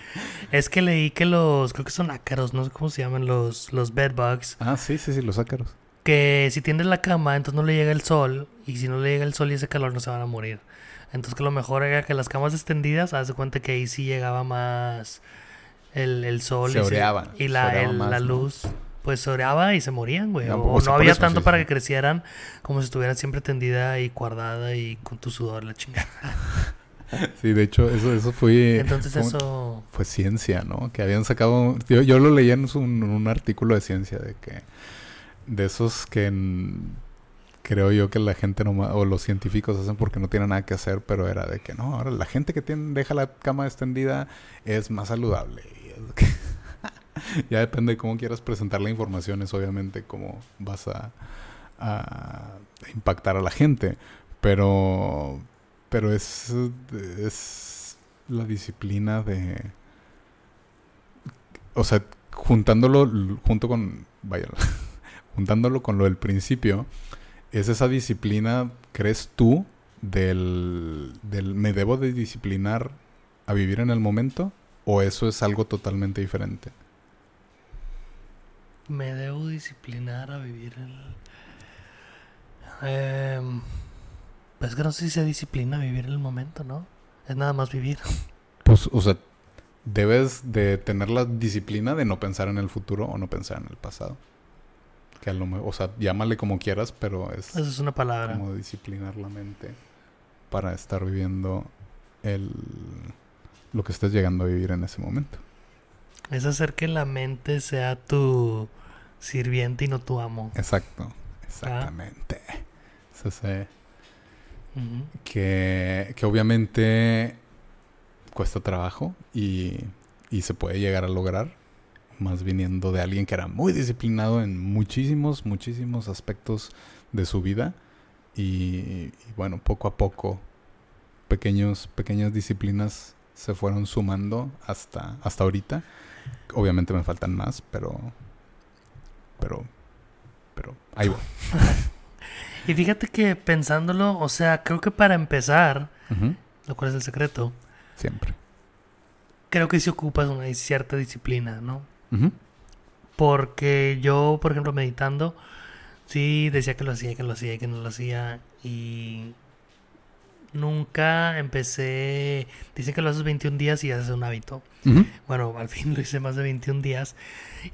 [SPEAKER 2] es que leí que los, creo que son ácaros, no sé cómo se llaman, los, los bedbugs,
[SPEAKER 1] Ah, sí, sí, sí, los ácaros.
[SPEAKER 2] que si tiendes la cama, entonces no le llega el sol, y si no le llega el sol y ese calor no se van a morir. Entonces que lo mejor era que las camas extendidas, haz de cuenta que ahí sí llegaba más el, el sol
[SPEAKER 1] Se
[SPEAKER 2] y,
[SPEAKER 1] oreaban,
[SPEAKER 2] y la,
[SPEAKER 1] oreaba
[SPEAKER 2] el-
[SPEAKER 1] más,
[SPEAKER 2] la
[SPEAKER 1] ¿no?
[SPEAKER 2] Pues se oreaba y se morían, güey. O, no había
[SPEAKER 1] eso,
[SPEAKER 2] tanto
[SPEAKER 1] sí,
[SPEAKER 2] para
[SPEAKER 1] sí.
[SPEAKER 2] que crecieran como si estuvieran siempre tendida y guardada y con tu sudor la chingada.
[SPEAKER 1] Sí, de hecho, eso, eso fue,
[SPEAKER 2] Entonces
[SPEAKER 1] fue,
[SPEAKER 2] eso...
[SPEAKER 1] fue ciencia, ¿no? Que habían sacado, yo, yo lo leí en un, un artículo de ciencia de que de esos que en- creo yo que la gente no o los científicos hacen porque no tienen nada que hacer, pero era de que no, ahora la gente que tiene, deja la cama extendida es más saludable. Y es que- ya depende de cómo quieras presentar la información, es obviamente cómo vas a, a impactar a la gente. Pero, pero es, es la disciplina de... O sea, juntándolo junto con... Vaya, juntándolo con lo del principio, es esa disciplina, ¿crees tú, del, del me debo de disciplinar a vivir en el momento? ¿O eso es algo totalmente diferente?
[SPEAKER 2] Me debo disciplinar a vivir el... Em, pues es que no sé si se disciplina vivir el momento, ¿no? Es nada más vivir.
[SPEAKER 1] Pues, o sea, debes de tener la disciplina de no pensar en el futuro o no pensar en el pasado. Que a lo me- o sea, llámale como quieras, pero es
[SPEAKER 2] Esa es una palabra.
[SPEAKER 1] como disciplinar la mente para estar viviendo el lo que estés llegando a vivir en ese momento.
[SPEAKER 2] Es hacer que la mente sea tu sirviente y no tu amo.
[SPEAKER 1] Exacto, exactamente. Es ese
[SPEAKER 2] Ujú.
[SPEAKER 1] que, que obviamente cuesta trabajo y, y se puede llegar a lograr, más viniendo de alguien que era muy disciplinado en muchísimos, muchísimos aspectos de su vida y, y bueno, poco a poco pequeños, pequeñas disciplinas se fueron sumando hasta, hasta ahorita. Obviamente me faltan más, pero, pero, pero ahí voy.
[SPEAKER 2] Y fíjate que pensándolo, o sea, creo que para empezar, lo cual es el secreto,
[SPEAKER 1] Siempre.
[SPEAKER 2] creo que si ocupas una cierta disciplina, ¿no? Porque yo, por ejemplo, meditando, sí decía que lo hacía, que lo hacía, que no lo hacía. Y nunca empecé. Dicen que lo haces 21 días y ya se hace un hábito. Bueno, al fin lo hice más de 21 días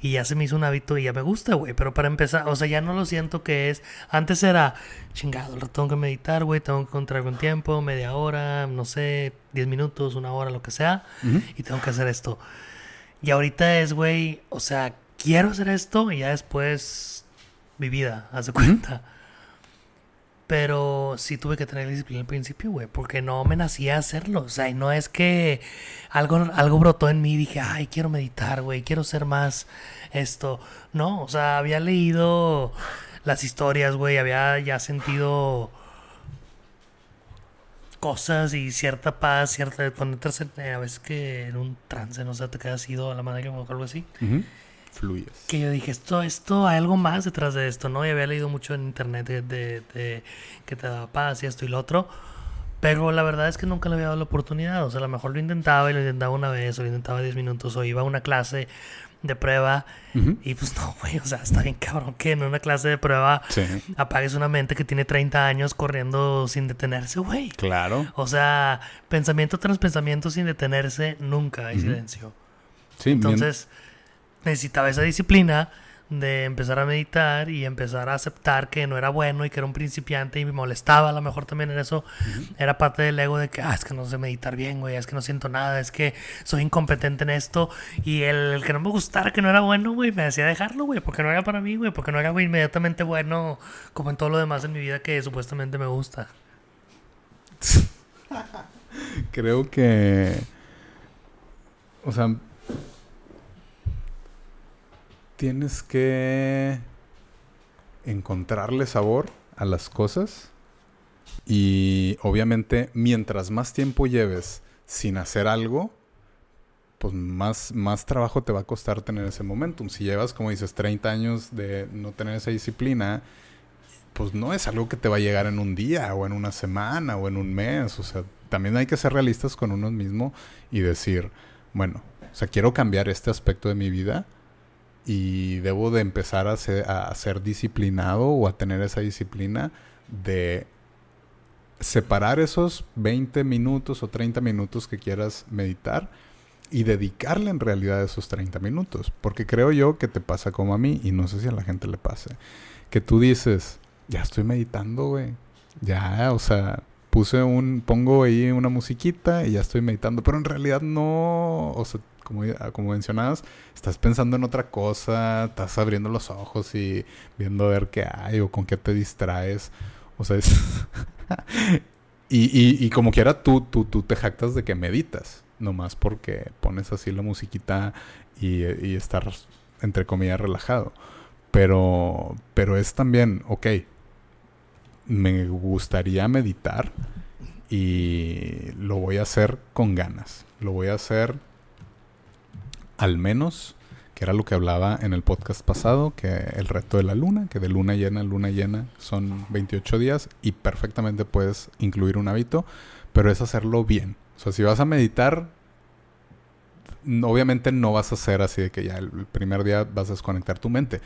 [SPEAKER 2] y ya se me hizo un hábito y ya me gusta, güey. Pero para empezar, o sea, ya no lo siento que es. Antes era chingado, lo tengo que meditar, güey. Tengo que encontrar con tiempo, media hora, no sé, 10 minutos, una hora, lo que sea y tengo que hacer esto. Y ahorita es, güey, o sea, quiero hacer esto y ya después mi vida, haz de cuenta. Pero sí tuve que tener disciplina al principio, güey, porque no me nacía hacerlo. O sea, y no es que algo, algo brotó en mí y dije, ay, quiero meditar, güey, quiero ser más esto. No, o sea, había leído las historias, güey, había ya sentido cosas y cierta paz, cierta. Cuando entras en- eh, a veces que en un trance, no sé, te quedas ido a la madre o algo así.
[SPEAKER 1] Fluyes.
[SPEAKER 2] Que yo dije, esto, esto, hay algo más detrás de esto, ¿no? Y había leído mucho en internet de, de- de que te daba paz y esto y lo otro. Pero la verdad es que nunca le había dado la oportunidad. O sea, a lo mejor lo intentaba y lo intentaba una vez, o lo intentaba 10 minutos, o iba a una clase de prueba.
[SPEAKER 1] Ujú.
[SPEAKER 2] Y pues no, güey, o sea, está bien cabrón que en una clase de prueba
[SPEAKER 1] Sí,
[SPEAKER 2] apagues una mente que tiene 30 años corriendo sin detenerse, güey.
[SPEAKER 1] claro.
[SPEAKER 2] O sea, pensamiento tras pensamiento sin detenerse, nunca hay
[SPEAKER 1] Ujú.
[SPEAKER 2] silencio.
[SPEAKER 1] Sí, bien-
[SPEAKER 2] Entonces, necesitaba esa disciplina de empezar a meditar y empezar a aceptar que no era bueno y que era un principiante y me molestaba. A lo mejor también en eso era parte del ego de que, ah, es que no sé meditar bien, güey, es que no siento nada, es que soy incompetente en esto. Y el, el que no me gustara, que no era bueno, güey, me hacía dejarlo, güey, porque no era para mí, güey, porque no era, güey, inmediatamente bueno como en todo lo demás en mi vida que supuestamente me gusta.
[SPEAKER 1] Creo que. O sea. Tienes que encontrarle sabor a las cosas. Y obviamente, mientras más tiempo lleves sin hacer algo, pues más, más trabajo te va a costar tener ese momentum. Si llevas, como dices, 30 años de no tener esa disciplina, pues no es algo que te va a llegar en un día o en una semana o en un mes. O sea, también hay que ser realistas con uno mismo y decir, bueno, o sea, quiero cambiar este aspecto de mi vida y debo de empezar a ser, a ser disciplinado o a tener esa disciplina de separar esos 20 minutos o 30 minutos que quieras meditar y dedicarle en realidad esos 30 minutos. Porque creo yo que te pasa como a mí y no sé si a la gente le pase. Que tú dices, ya estoy meditando, güey. Ya, o sea, puse un, pongo ahí una musiquita y ya estoy meditando. Pero en realidad no, o sea, como, como mencionabas, estás pensando en otra cosa, estás abriendo los ojos y viendo a ver qué hay o con qué te distraes. O sea, es... y, y, y como quiera, tú, tú, tú te jactas de que meditas. Nomás porque pones así la musiquita y, y estar, entre comillas, relajado. Pero, pero es también, ok, me gustaría meditar y lo voy a hacer con ganas. Lo voy a hacer al menos, que era lo que hablaba en el podcast pasado, que el reto de la luna, que de luna llena a luna llena son 28 días y perfectamente puedes incluir un hábito, pero es hacerlo bien. O sea, si vas a meditar, obviamente no vas a hacer así de que ya el primer día vas a desconectar tu mente.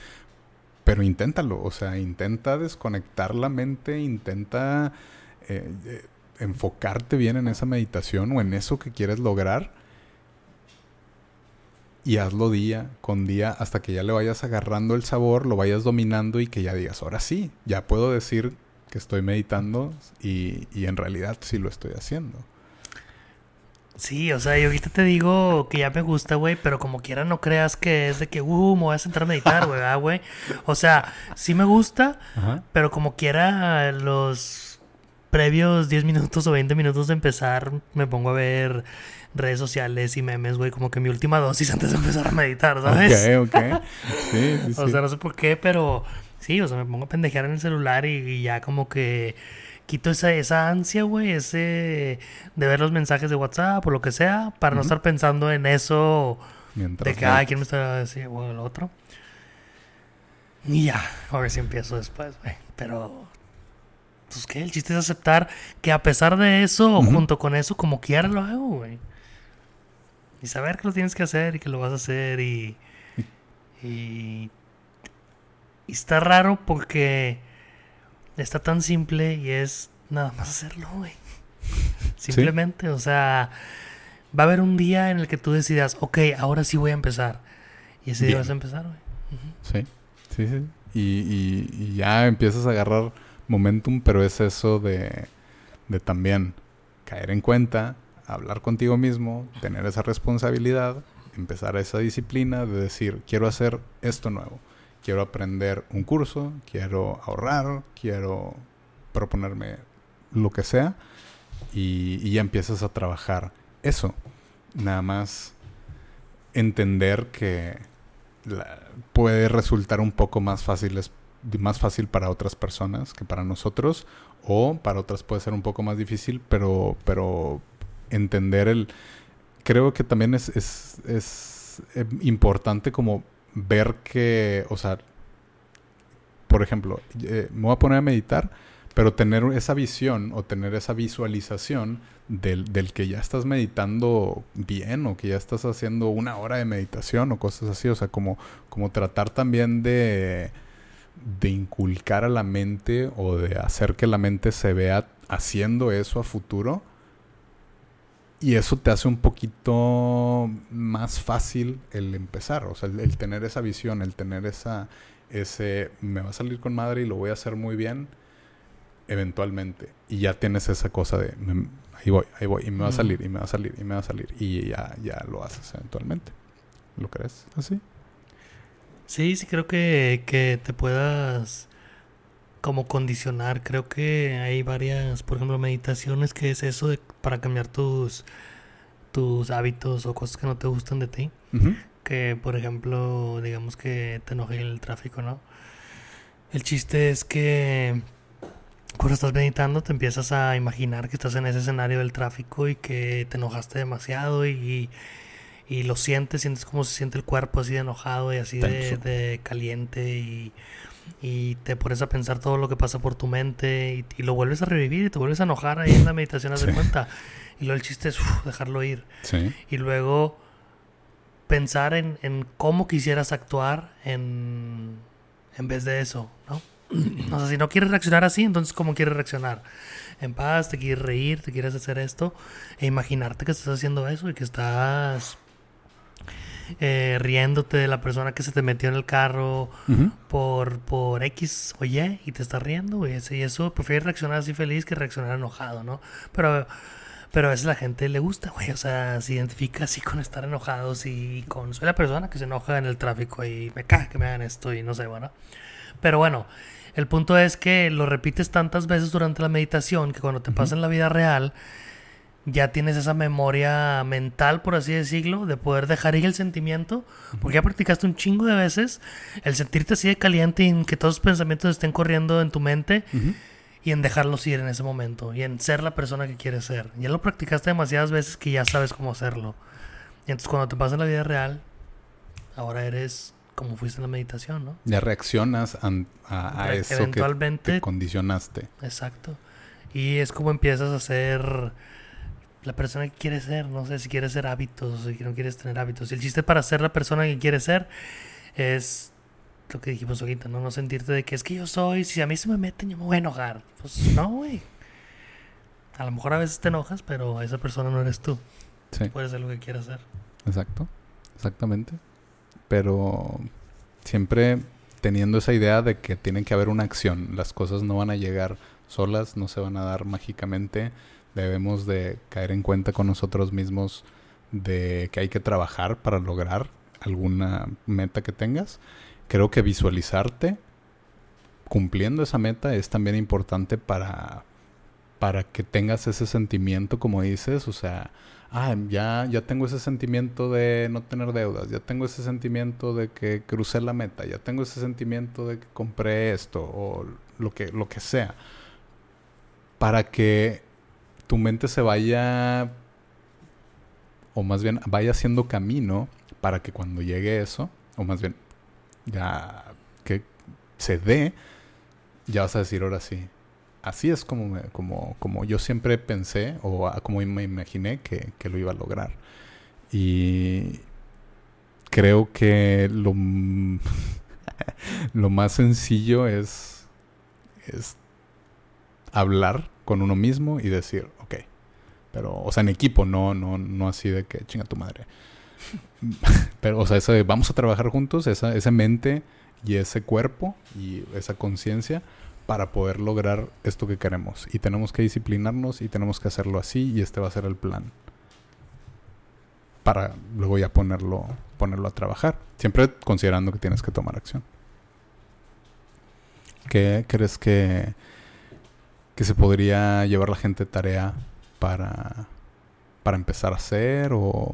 [SPEAKER 1] Pero inténtalo, o sea, intenta desconectar la mente, intenta eh, eh, enfocarte bien en esa meditación o en eso que quieres lograr y hazlo día con día hasta que ya le vayas agarrando el sabor, lo vayas dominando y que ya digas, ahora sí, ya puedo decir que estoy meditando y, y en realidad sí lo estoy haciendo.
[SPEAKER 2] Sí, o sea, yo ahorita te digo que ya me gusta, güey, pero como quiera no creas que es de que, uh, me voy a sentar a meditar, güey, ¿verdad, güey. O sea, sí me gusta,
[SPEAKER 1] Ajá.
[SPEAKER 2] pero como quiera los previos 10 minutos o 20 minutos de empezar, me pongo a ver redes sociales y memes, güey, como que mi última dosis antes de empezar a meditar, ¿sabes?
[SPEAKER 1] Ok, ok. Sí, sí,
[SPEAKER 2] O sea, no sé por qué, pero sí, o sea, me pongo a pendejear en el celular y, y ya como que quito esa, esa ansia, güey, ese de ver los mensajes de WhatsApp o lo que sea, para no estar pensando en eso
[SPEAKER 1] Mientras
[SPEAKER 2] de que, ay, ¿quién me está diciendo o el otro? Y ya, a ver si empiezo después, güey. Pero, pues qué, el chiste es aceptar que a pesar de eso, junto con eso, como quiera lo hago, güey. Y saber que lo tienes que hacer y que lo vas a hacer y... Y, y está raro porque está tan simple y es nada más hacerlo, güey. Simplemente, o sea, va a haber un día en el que tú decidas, ok, ahora sí voy a empezar. Y ese día vas a empezar, güey.
[SPEAKER 1] Sí, sí, sí. Y, y- y ya empiezas a agarrar momentum, pero es eso de, de también caer en cuenta, hablar contigo mismo, tener esa responsabilidad, empezar esa disciplina de decir, quiero hacer esto nuevo, quiero aprender un curso, quiero ahorrar, quiero proponerme lo que sea, y, ya empiezas a trabajar eso. Nada más entender que puede resultar un poco más fácil más fácil para otras personas que para nosotros o para otras puede ser un poco más difícil, pero, pero entender el... Creo que también es, es, es eh, importante como ver que, o sea, por ejemplo, eh, me voy a poner a meditar, pero tener esa visión o tener esa visualización del, del, que ya estás meditando bien o que ya estás haciendo una hora de meditación o cosas así, o sea, como, como tratar también de de inculcar a la mente o de hacer que la mente se vea haciendo eso a futuro. Y eso te hace un poquito más fácil el empezar, o sea, el, tener esa visión, el tener esa, ese, me va a salir con madre y lo voy a hacer muy bien, eventualmente. Y ya tienes esa cosa de, ahí voy, ahí voy, y me va a salir, y me va a salir, y me va a salir, y ya, ya lo haces eventualmente. ¿Lo crees así?
[SPEAKER 2] Sí, sí creo que, que te puedas como condicionar. Creo que hay varias, por ejemplo, meditaciones que es eso de, para cambiar tus, tus hábitos o cosas que no te gustan de ti. Que, por ejemplo, digamos que te enoje el tráfico, ¿no? El chiste es que cuando estás meditando te empiezas a imaginar que estás en ese escenario del tráfico y que te enojaste demasiado y y lo sientes, sientes cómo se siente el cuerpo así de enojado y así de, caliente y, te pones a pensar todo lo que pasa por tu mente y, lo vuelves a revivir y te vuelves a enojar ahí en la meditación, haz de cuenta. Y luego el chiste es dejarlo ir. Y luego pensar en, en, cómo quisieras actuar en, en vez de eso, ¿no? O sea, si no quieres reaccionar así, entonces ¿cómo quieres reaccionar? En paz, te quieres reír, te quieres hacer esto, e imaginarte que estás haciendo eso y que estás eh, riéndote de la persona que se te metió en el carro por, por X o Y y te está riendo, güey. Y eso prefiere reaccionar así feliz que reaccionar enojado, ¿no? Pero, pero a veces la gente le gusta, güey. O sea, se identifica así con estar enojados y con. Soy la persona que se enoja en el tráfico y me cae que me hagan esto y no sé, bueno. Pero bueno. El punto es que lo repites tantas veces durante la meditación que cuando te pasa en la vida real, ya tienes esa memoria mental, por así decirlo, de poder dejar ir el sentimiento, porque ya practicaste un chingo de veces el sentirte así de caliente y en que todos los pensamientos estén corriendo en tu mente y en dejarlos ir en ese momento y en ser la persona que quieres ser. Ya lo practicaste demasiadas veces que ya sabes cómo hacerlo. Y entonces cuando te pasa en la vida real, ahora eres como fuiste en la meditación, ¿no?
[SPEAKER 1] Ya reaccionas a, eso que te condicionaste.
[SPEAKER 2] Exacto. Y es como empiezas a hacer la persona que quieres ser. No sé si quieres ser hábitos o si no quieres tener hábitos. Y el chiste para ser la persona que quieres ser es lo que dijimos ahorita, ¿no? No sentirte de que es que yo soy, si a mí se me meten, yo me voy a enojar. Pues no, güey. A lo mejor a veces te enojas, pero esa persona no eres tú. Sí. Puedes ser lo que quieras ser.
[SPEAKER 1] Exacto, exactamente. Pero siempre teniendo esa idea de que tiene que haber una acción. Las cosas no van a llegar solas, no se van a dar mágicamente debemos de caer en cuenta con nosotros mismos de que hay que trabajar para lograr alguna meta que tengas. Creo que visualizarte cumpliendo esa meta es también importante para, para que tengas ese sentimiento, como dices, o sea, ah, ya, ya tengo ese sentimiento de no tener deudas, ya tengo ese sentimiento de que crucé la meta, ya tengo ese sentimiento de que compré esto o lo que, lo que sea. Para que tu mente se vaya, o más bien vaya haciendo camino para que cuando llegue eso, o más bien ya que se dé, ya vas a decir ahora sí. Así es como, como, como yo siempre pensé o como me imaginé que, que lo iba a lograr. Y creo que lo, lo más sencillo es, es hablar con uno mismo y decir, pero, o sea, en equipo, no, no, no así de que chinga tu madre. pero, o sea, ese, vamos a trabajar juntos, esa, esa mente y ese cuerpo y esa conciencia para poder lograr esto que queremos. Y tenemos que disciplinarnos y tenemos que hacerlo así y este va a ser el plan. Para luego ya ponerlo, ponerlo a trabajar. Siempre considerando que tienes que tomar acción. ¿Qué crees que que se podría llevar la gente tarea para, para empezar a hacer o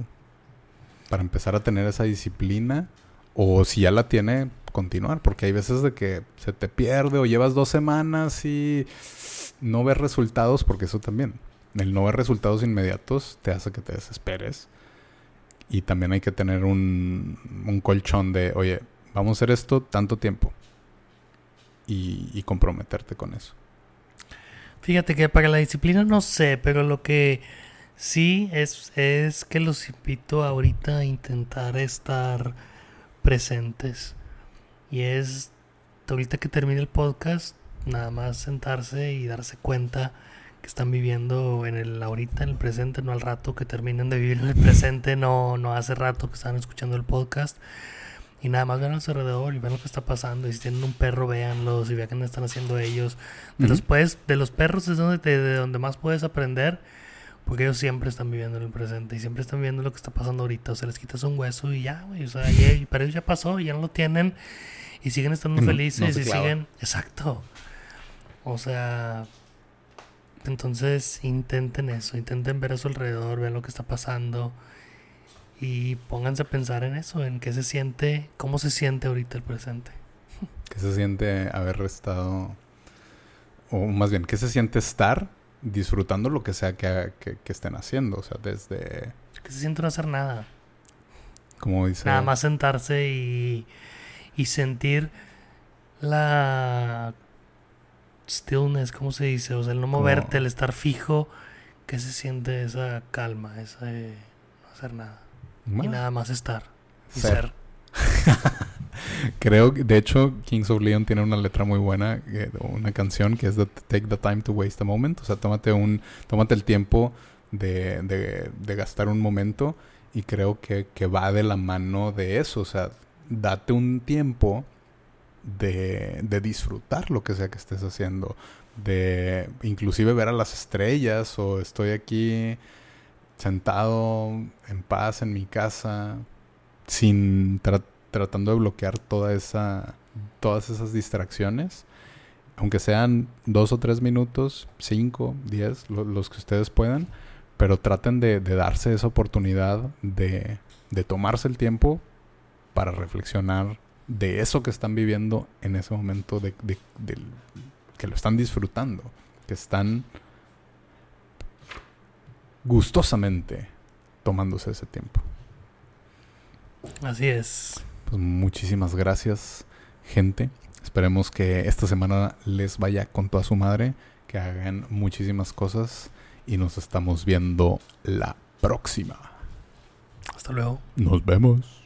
[SPEAKER 1] para empezar a tener esa disciplina o si ya la tiene, continuar, porque hay veces de que se te pierde o llevas dos semanas y no ves resultados, porque eso también, el no ver resultados inmediatos te hace que te desesperes. Y también hay que tener un, un colchón de, oye, vamos a hacer esto tanto tiempo. Y, y comprometerte con eso.
[SPEAKER 2] Fíjate que para la disciplina no sé, pero lo que sí es, es que los invito ahorita a intentar estar presentes. Y es, ahorita que termine el podcast, nada más sentarse y darse cuenta que están viviendo en el ahorita, en el presente, no al rato que terminen de vivir en el presente, no, no hace rato que están escuchando el podcast. Y nada más ven a su alrededor y ven lo que está pasando. Y si tienen un perro, véanlo. Si vean qué están haciendo ellos. De, los, pues, de los perros es donde, de donde más puedes aprender. Porque ellos siempre están viviendo en el presente. Y siempre están viendo lo que está pasando ahorita. O sea, les quitas un hueso y ya, güey. O sea, y, para ellos ya pasó. Y ya no lo tienen. Y siguen estando felices. y siguen... Exacto. O sea... Entonces intenten eso. Intenten ver a su alrededor. Vean lo que está pasando y pónganse a pensar en eso, en qué se siente, cómo se siente ahorita el presente.
[SPEAKER 1] ¿Qué se siente haber estado, o más bien, qué se siente estar disfrutando lo que sea que, estén haciendo? O sea, desde...
[SPEAKER 2] ¿Qué se siente no hacer nada?
[SPEAKER 1] Como dice...
[SPEAKER 2] Nada más sentarse y, y sentir la stillness, ¿cómo se dice? O sea, el no moverte, el estar fijo, ¿qué se siente esa calma, ese no hacer nada? Y nada más estar. Y ser.
[SPEAKER 1] Creo que, de hecho, Kings of Leon tiene una letra muy buena, eh, una canción que es de Take the Time to Waste a Moment. O sea, tómate, un, tómate el tiempo de, de, de gastar un momento. Y creo que, que, va de la mano de eso. O sea, date un tiempo de, de disfrutar lo que sea que estés haciendo. De inclusive ver a las estrellas o estoy aquí sentado en paz en mi casa, sin tratando de bloquear toda esa, todas esas distracciones, aunque sean dos o tres minutos, cinco, diez, los que ustedes puedan, pero traten de, darse esa oportunidad de, tomarse el tiempo para reflexionar de eso que están viviendo en ese momento, de, que lo están disfrutando, que están gustosamente tomándose ese tiempo.
[SPEAKER 2] Así es.
[SPEAKER 1] Pues muchísimas gracias, gente. Esperemos que esta semana les vaya con toda su madre, que hagan muchísimas cosas y nos estamos viendo la próxima.
[SPEAKER 2] Hasta luego.
[SPEAKER 1] Nos vemos.